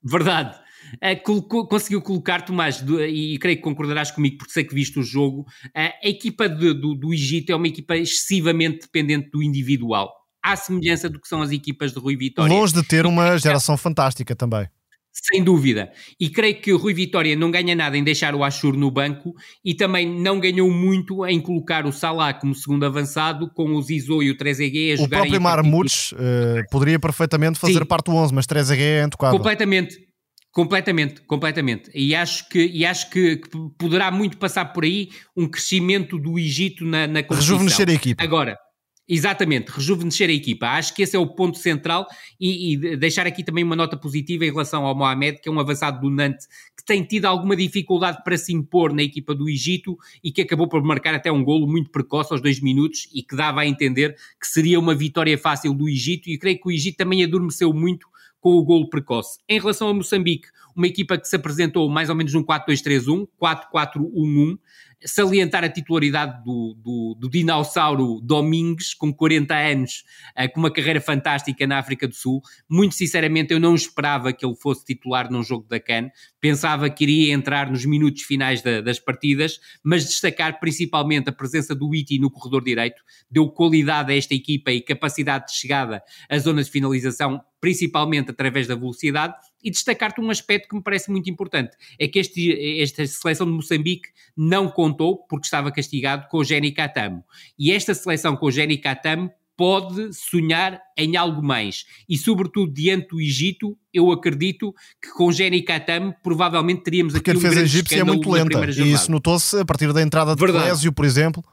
Verdade. Uh, conseguiu colocar, Tomás, e creio que concordarás comigo, porque sei que viste o jogo. Uh, a equipa de, do, do Egito é uma equipa excessivamente dependente do individual, à semelhança do que são as equipas de Rui Vitória. Longe de ter uma geração fantástica também. Sem dúvida. E creio que o Rui Vitória não ganha nada em deixar o Ashur no banco e também não ganhou muito em colocar o Salah como segundo avançado com o Zizou e o Trezeguet a. O próprio Marmuts uh, poderia perfeitamente fazer Sim. parte do 11, mas Trezeguet é intocável. Completamente. Completamente, completamente. E acho que, e acho que, que, poderá muito passar por aí um crescimento do Egito na, na competição. Rejuvenescer a equipa. Agora, Exatamente, rejuvenescer a equipa. Acho que esse é o ponto central e, e, deixar aqui também uma nota positiva em relação ao Mohamed, que é um avançado do Nantes que tem tido alguma dificuldade para se impor na equipa do Egito e que acabou por marcar até um golo muito precoce aos dois minutos e que dava a entender que seria uma vitória fácil do Egito e creio que o Egito também adormeceu muito com o golo precoce. Em relação a Moçambique, uma equipa que se apresentou mais ou menos num 4-2-3-1, 4-4-1-1, salientar a titularidade do, do, do dinossauro Domingues, com 40 anos, uh, com uma carreira fantástica na África do Sul. Muito sinceramente, eu não esperava que ele fosse titular num jogo da CAN. Pensava que iria entrar nos minutos finais da, das partidas, mas destacar principalmente a presença do Iti no corredor direito, deu qualidade a esta equipa e capacidade de chegada à zona de finalização, principalmente através da velocidade e destacar-te um aspecto que me parece muito importante: é que este, esta seleção de Moçambique não contou, porque estava castigado, com o Jenny Catamo. E esta seleção com o Jenny Catamo pode sonhar em algo mais. E, sobretudo, diante do Egito, eu acredito que com Jenny Catamo provavelmente teríamos Porque aqui um grande a egípcia é muito lenta. E isso notou-se a partir da entrada de Verdade. Clésio, por exemplo.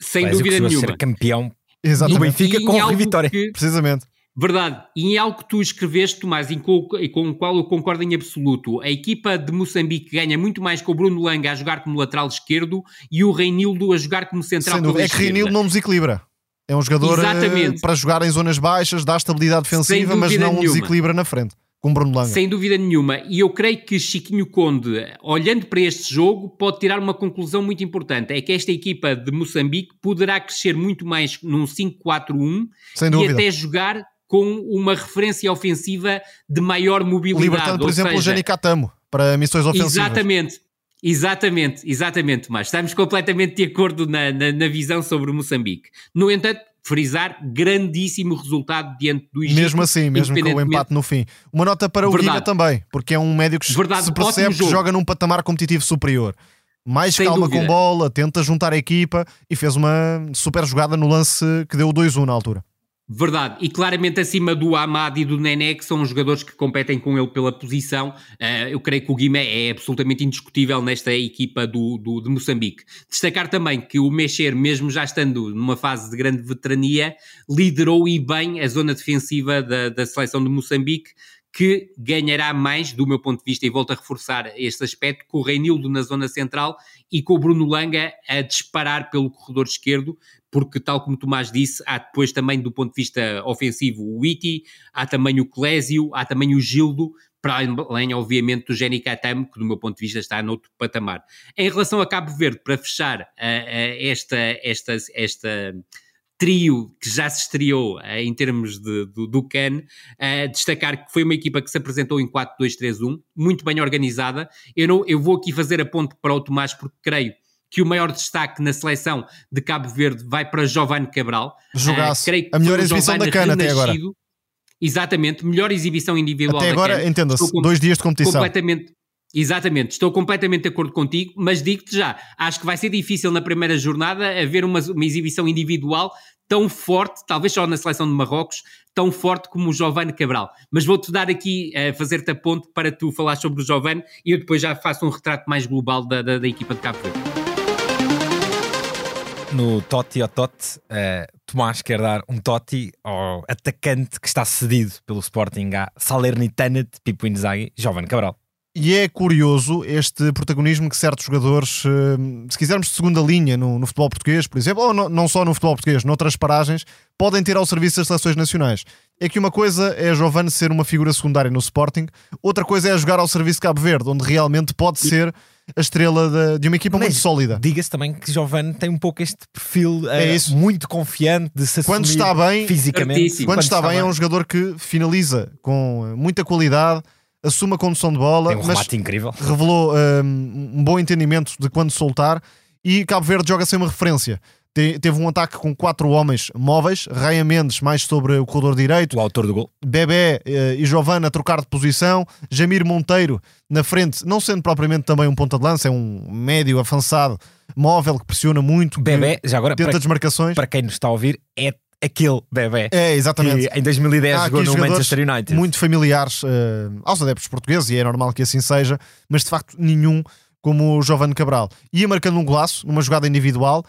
Sem Clésio dúvida nenhuma. ser campeão Exatamente. do Benfica com a Vitória. Que... Precisamente. Verdade. E em algo que tu escreveste, Tomás, e com, e com o qual eu concordo em absoluto, a equipa de Moçambique ganha muito mais com o Bruno Langa a jogar como lateral esquerdo e o Reinildo a jogar como central pela É que Reinildo não desequilibra. É um jogador eh, Exatamente. para jogar em zonas baixas, dá estabilidade defensiva, mas não nenhuma. desequilibra na frente. Com Bruno Langa. Sem dúvida nenhuma. E eu creio que Chiquinho Conde, olhando para este jogo, pode tirar uma conclusão muito importante. É que esta equipa de Moçambique poderá crescer muito mais num 5-4-1 e até jogar com uma referência ofensiva de maior mobilidade. Libertando, por exemplo, seja, o Jani Catamo para missões ofensivas. Exatamente. Exatamente, exatamente, mas estamos completamente de acordo na, na, na, visão sobre o Moçambique. No entanto, frisar grandíssimo resultado diante do Egito. Mesmo assim, mesmo com o empate no fim. Uma nota para o Verdade. Também, porque é um médio que Verdade, se percebe que joga num patamar competitivo superior. Mais Sem calma dúvida. com bola, tenta juntar a equipa e fez uma super jogada no lance que deu 2-1 na altura. Verdade, e claramente acima do Amad e do Nené, que são os jogadores que competem com ele pela posição, uh, eu creio que o Guimé é absolutamente indiscutível nesta equipa do, do, de Moçambique. Destacar também que o Mexer, mesmo já estando numa fase de grande veterania, liderou e bem a zona defensiva da, da seleção de Moçambique, que ganhará mais, do meu ponto de vista, e volto a reforçar este aspecto, com o Reinildo na zona central e com o Bruno Langa a disparar pelo corredor esquerdo, porque, tal como Tomás disse, há depois também, do ponto de vista ofensivo, o Iti, há também o Clésio, há também o Gildo, para além, obviamente, do Jenny Catamo, que do meu ponto de vista está noutro patamar. Em relação a Cabo Verde, para fechar uh, uh, esta, esta, esta trio que já se estreou uh, em termos de, do, do CAN, uh, destacar que foi uma equipa que se apresentou em 4-2-3-1, muito bem organizada. Eu, não, eu vou aqui fazer a ponte para o Tomás, porque creio que o maior destaque na seleção de Cabo Verde vai para Giovanni Cabral. Jogasse. Uh, a melhor exibição da CAN até agora. Exatamente, melhor exibição individual Até agora, entenda-se, dois dias de competição. Completamente, Exatamente, estou completamente de acordo contigo, mas digo-te já, acho que vai ser difícil na primeira jornada haver uma, uma exibição individual tão forte, talvez só na seleção de Marrocos, tão forte como o Giovanni Cabral. Mas vou-te dar aqui, uh, fazer-te a ponte para tu falar sobre o Giovanni e eu depois já faço um retrato mais global da, da, da equipa de Cabo Verde. No Totti ao Totti, uh, Tomás quer dar um Totti ao atacante que está cedido pelo Sporting a Salernitana de Pipo Inzaghi, Giovanni Cabral. E é curioso este protagonismo que certos jogadores, eh, se quisermos de segunda linha no, no futebol português, por exemplo, ou no, não só no futebol português, noutras paragens, podem ter ao serviço das seleções nacionais. É que uma coisa é Giovanni ser uma figura secundária no Sporting, outra coisa é jogar ao serviço de Cabo Verde, onde realmente pode ser a estrela de, de uma equipa Mas, muito sólida. Diga-se também que Giovanni tem um pouco este perfil é uh, muito confiante de se quando está bem, fisicamente. Quando, quando está, está bem, bem, é um jogador que finaliza com muita qualidade assume a condução de bola, Tem um mas incrível. revelou um, um, bom entendimento de quando soltar e Cabo Verde joga sem uma referência. Te, teve um ataque com quatro homens móveis, Ryan Mendes mais sobre o corredor direito, o autor do gol, Bebé uh, e Giovanna a trocar de posição, Jamir Monteiro na frente, não sendo propriamente também um ponta de lança, é um médio avançado móvel que pressiona muito, Bebé, já agora tenta para, desmarcações. Para quem nos está a ouvir, é aquele bebê. É, exatamente. Que em 2010 jogou no Manchester United. Muito familiares uh, aos adeptos portugueses, e é normal que assim seja, mas de facto nenhum como o Giovanni Cabral. Ia marcando um golaço numa jogada individual,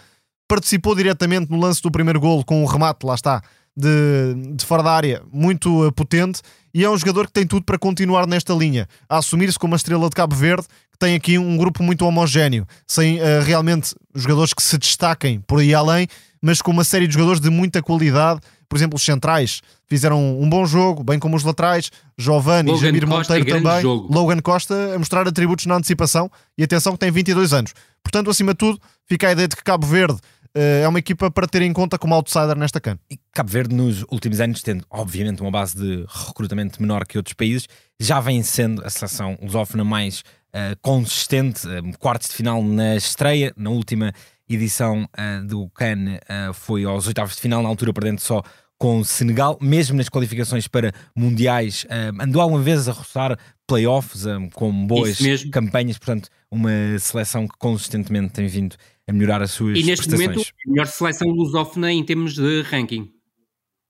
participou diretamente no lance do primeiro golo com o um remate, lá está, de, de fora da área, muito uh, potente, e é um jogador que tem tudo para continuar nesta linha, a assumir-se como uma estrela de Cabo Verde, que tem aqui um grupo muito homogéneo, sem uh, realmente jogadores que se destaquem por aí além, mas com uma série de jogadores de muita qualidade. Por exemplo, os centrais fizeram um bom jogo, bem como os laterais, Giovanni e Jamir Monteiro também. Jogo. Logan Costa a mostrar atributos na antecipação e atenção que tem 22 anos. Portanto, acima de tudo, fica a ideia de que Cabo Verde é uma equipa para ter em conta como outsider nesta CAN. E Cabo Verde, nos últimos anos, tendo obviamente uma base de recrutamento menor que outros países, já vem sendo a seleção lusófona mais uh, consistente, uh, quartos de final na estreia, na última edição uh, do CAN uh, foi aos oitavos de final, na altura perdendo só com o Senegal, mesmo nas qualificações para mundiais, uh, andou alguma vez a roçar playoffs com boas campanhas, portanto, uma seleção que consistentemente tem vindo a melhorar as suas E neste prestações. momento, a melhor seleção lusófona em termos de ranking.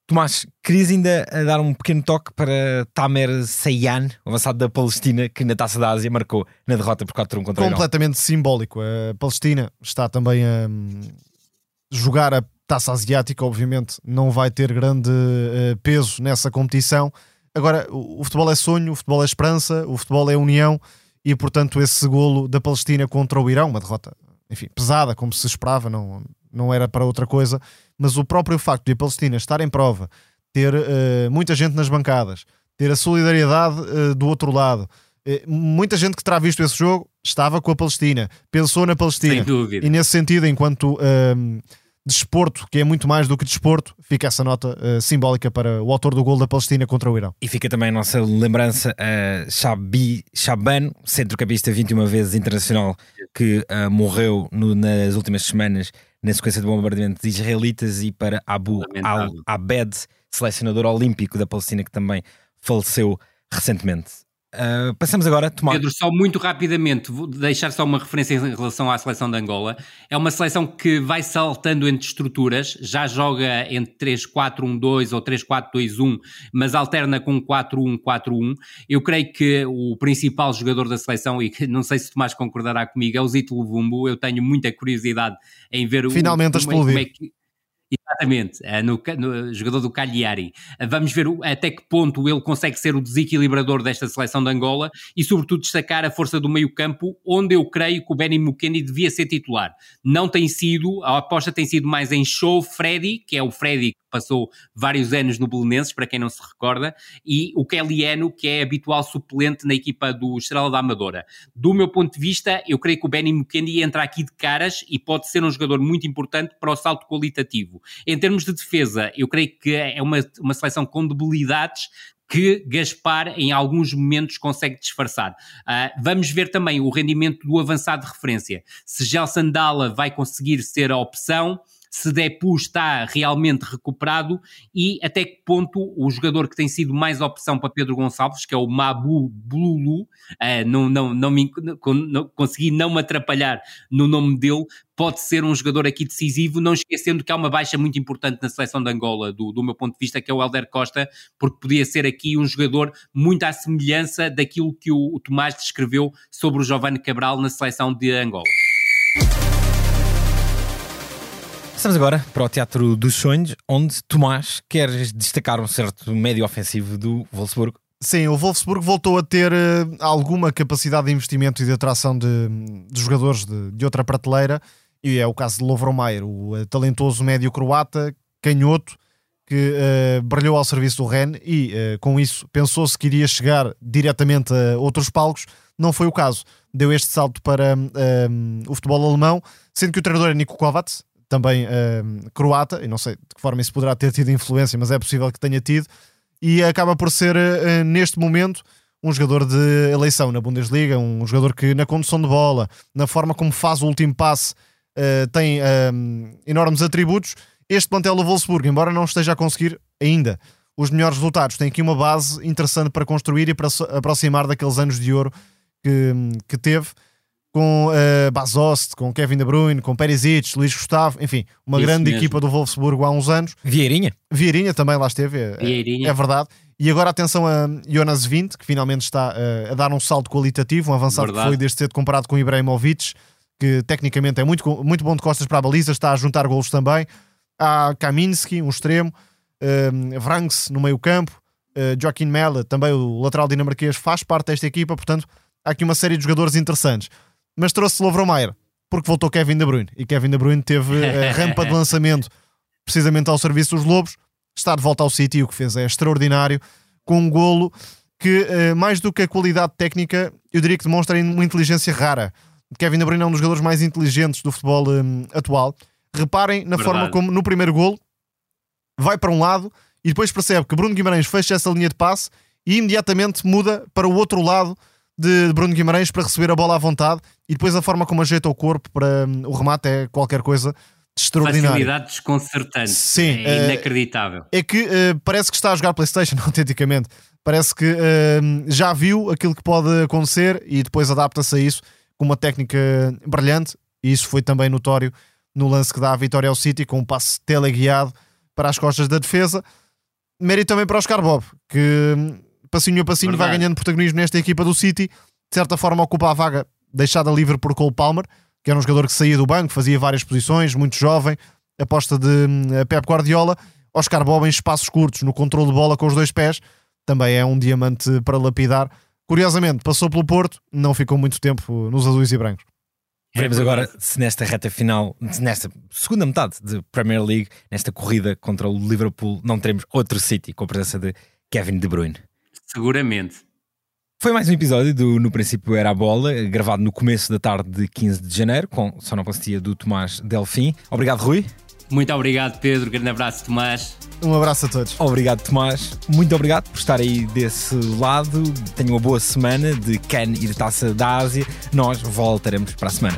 Tomás, querias ainda dar um pequeno toque para Tamer Sayan, avançado da Palestina, que na Taça da Ásia marcou na derrota por 4-1 contra o Completamente simbólico. A Palestina está também a hum, jogar a Taça Asiática, obviamente não vai ter grande uh, peso nessa competição. Agora, o, o futebol é sonho, o futebol é esperança, o futebol é união e, portanto, esse golo da Palestina contra o Irão, uma derrota, enfim, pesada, como se esperava, não, não era para outra coisa, mas o próprio facto de a Palestina estar em prova, ter uh, muita gente nas bancadas, ter a solidariedade uh, do outro lado, uh, muita gente que terá visto esse jogo estava com a Palestina, pensou na Palestina. Sem dúvida. E nesse sentido, enquanto ehm, desporto, que é muito mais do que desporto, fica essa nota uh, simbólica para o autor do gol da Palestina contra o Irão. E fica também a nossa lembrança a uh, Shabi Shaban, centrocampista 21 vezes internacional, que uh, morreu no, nas últimas semanas na sequência do bombardamento de israelitas, e para Abu Al-Abed, selecionador olímpico da Palestina, que também faleceu recentemente. Uh, passamos agora a tomar. Pedro, só muito rapidamente, vou deixar só uma referência em relação à seleção de Angola. É uma seleção que vai saltando entre estruturas, já joga entre 3-4-1-2 ou 3-4-2-1, mas alterna com 4-1-4-1. Eu creio que o principal jogador da seleção, e não sei se Tomás concordará comigo, é o Zito Luvumbo. Eu tenho muita curiosidade em ver Finalmente o, como, é, como é que Exatamente, eh, no, no, jogador do Cagliari. Vamos ver até que ponto ele consegue ser o desequilibrador desta seleção de Angola e, sobretudo, destacar a força do meio-campo, onde eu creio que o Benny Mukendi devia ser titular. Não tem sido, a aposta tem sido mais em Show Freddy, que é o Freddy que passou vários anos no Belenenses, para quem não se recorda, e o Kellyano, que é habitual suplente na equipa do Estrela da Amadora. Do meu ponto de vista, eu creio que o Benny Mukendi entra aqui de caras e pode ser um jogador muito importante para o salto qualitativo. Em termos de defesa, eu creio que é uma, uma seleção com debilidades que Gaspar em alguns momentos consegue disfarçar. Uh, vamos ver também o rendimento do avançado de referência. Se Gelson Dalla vai conseguir ser a opção, se Depu está realmente recuperado e até que ponto o jogador que tem sido mais opção para Pedro Gonçalves, que é o Mabu Blulu, uh, não, não, não, me, não, consegui não me atrapalhar no nome dele, pode ser um jogador aqui decisivo, não esquecendo que há uma baixa muito importante na seleção de Angola, do, do meu ponto de vista, que é o Helder Costa, porque podia ser aqui um jogador muito à semelhança daquilo que o, o Tomás descreveu sobre o Giovanni Cabral na seleção de Angola. Passamos agora para o Teatro dos Sonhos, onde Tomás quer destacar um certo médio ofensivo do Wolfsburgo. Sim, o Wolfsburgo voltou a ter uh, alguma capacidade de investimento e de atração de, de jogadores de, de, outra prateleira, e é o caso de Lovromayer, o uh, talentoso médio croata, canhoto, que uh, brilhou ao serviço do Rennes e, com isso, pensou-se que iria chegar diretamente a outros palcos. Não foi o caso. Deu este salto para o futebol alemão, sendo que o treinador é Nico Kovacs, também uh, croata, e não sei de que forma isso poderá ter tido influência, mas é possível que tenha tido, e acaba por ser, uh, neste momento, um jogador de eleição na Bundesliga, um jogador que na condução de bola, na forma como faz o último passe, uh, tem enormes atributos. Este plantel do Wolfsburg, embora não esteja a conseguir ainda os melhores resultados, tem aqui uma base interessante para construir e para aproximar daqueles anos de ouro que, que teve com uh, Basost, com Kevin De Bruyne, com Perisic, Luís Gustavo, enfim, uma Isso grande mesmo. equipa do Wolfsburgo há uns anos. Vieirinha. Vieirinha também lá esteve, é, é verdade. E agora atenção a Jonas Vint, que finalmente está uh, a dar um salto qualitativo, um avançado verdade. que foi desde cedo comparado com Ibrahimovic, que tecnicamente é muito, muito bom de costas para a baliza, está a juntar golos também. Há Kaminski, um extremo, uh, Vranks no meio campo, uh, Joaquim Mella, também o lateral dinamarquês, faz parte desta equipa, portanto há aqui uma série de jogadores interessantes mas trouxe Lovromayer porque voltou Kevin De Bruyne e Kevin De Bruyne teve a rampa de lançamento precisamente ao serviço dos Lobos. Está de volta ao City e o que fez é extraordinário com um golo que, eh, mais do que a qualidade técnica, eu diria que demonstra uma inteligência rara. Kevin De Bruyne é um dos jogadores mais inteligentes do futebol um, atual. Reparem na Verdade. forma como no primeiro golo vai para um lado e depois percebe que Bruno Guimarães fecha essa linha de passe e imediatamente muda para o outro lado de Bruno Guimarães para receber a bola à vontade e depois a forma como ajeita o corpo para hum, o remate é qualquer coisa de extraordinário. Facilidade desconcertante. Sim, é uh, inacreditável. É que uh, parece que está a jogar PlayStation, autenticamente. Parece que uh, já viu aquilo que pode acontecer e depois adapta-se a isso com uma técnica brilhante. E isso foi também notório no lance que dá a vitória ao City com um passe teleguiado para as costas da defesa. Mérito também para o Oscar Bob, que hum, passinho a passinho Verdade. vai ganhando protagonismo nesta equipa do City. De certa forma, ocupa a vaga deixada livre por Cole Palmer, que era um jogador que saía do banco, fazia várias posições, muito jovem. Aposta de uh, Pep Guardiola. Oscar Bob em espaços curtos, no controle de bola com os dois pés, também é um diamante para lapidar. Curiosamente, passou pelo Porto, não ficou muito tempo nos azuis e brancos. Veremos agora se nesta reta final, nesta segunda metade de Premier League, nesta corrida contra o Liverpool, não teremos outro City com a presença de Kevin De Bruyne. Seguramente. Foi mais um episódio do No Princípio Era a Bola, gravado no começo da tarde de 15 de janeiro, com sonoplastia do Tomás Delfim. Obrigado, Rui. Muito obrigado, Pedro. Grande abraço, Tomás. Um abraço a todos. Obrigado, Tomás. Muito obrigado por estar aí desse lado. Tenham uma boa semana de Can e de Taça da Ásia. Nós voltaremos para a semana.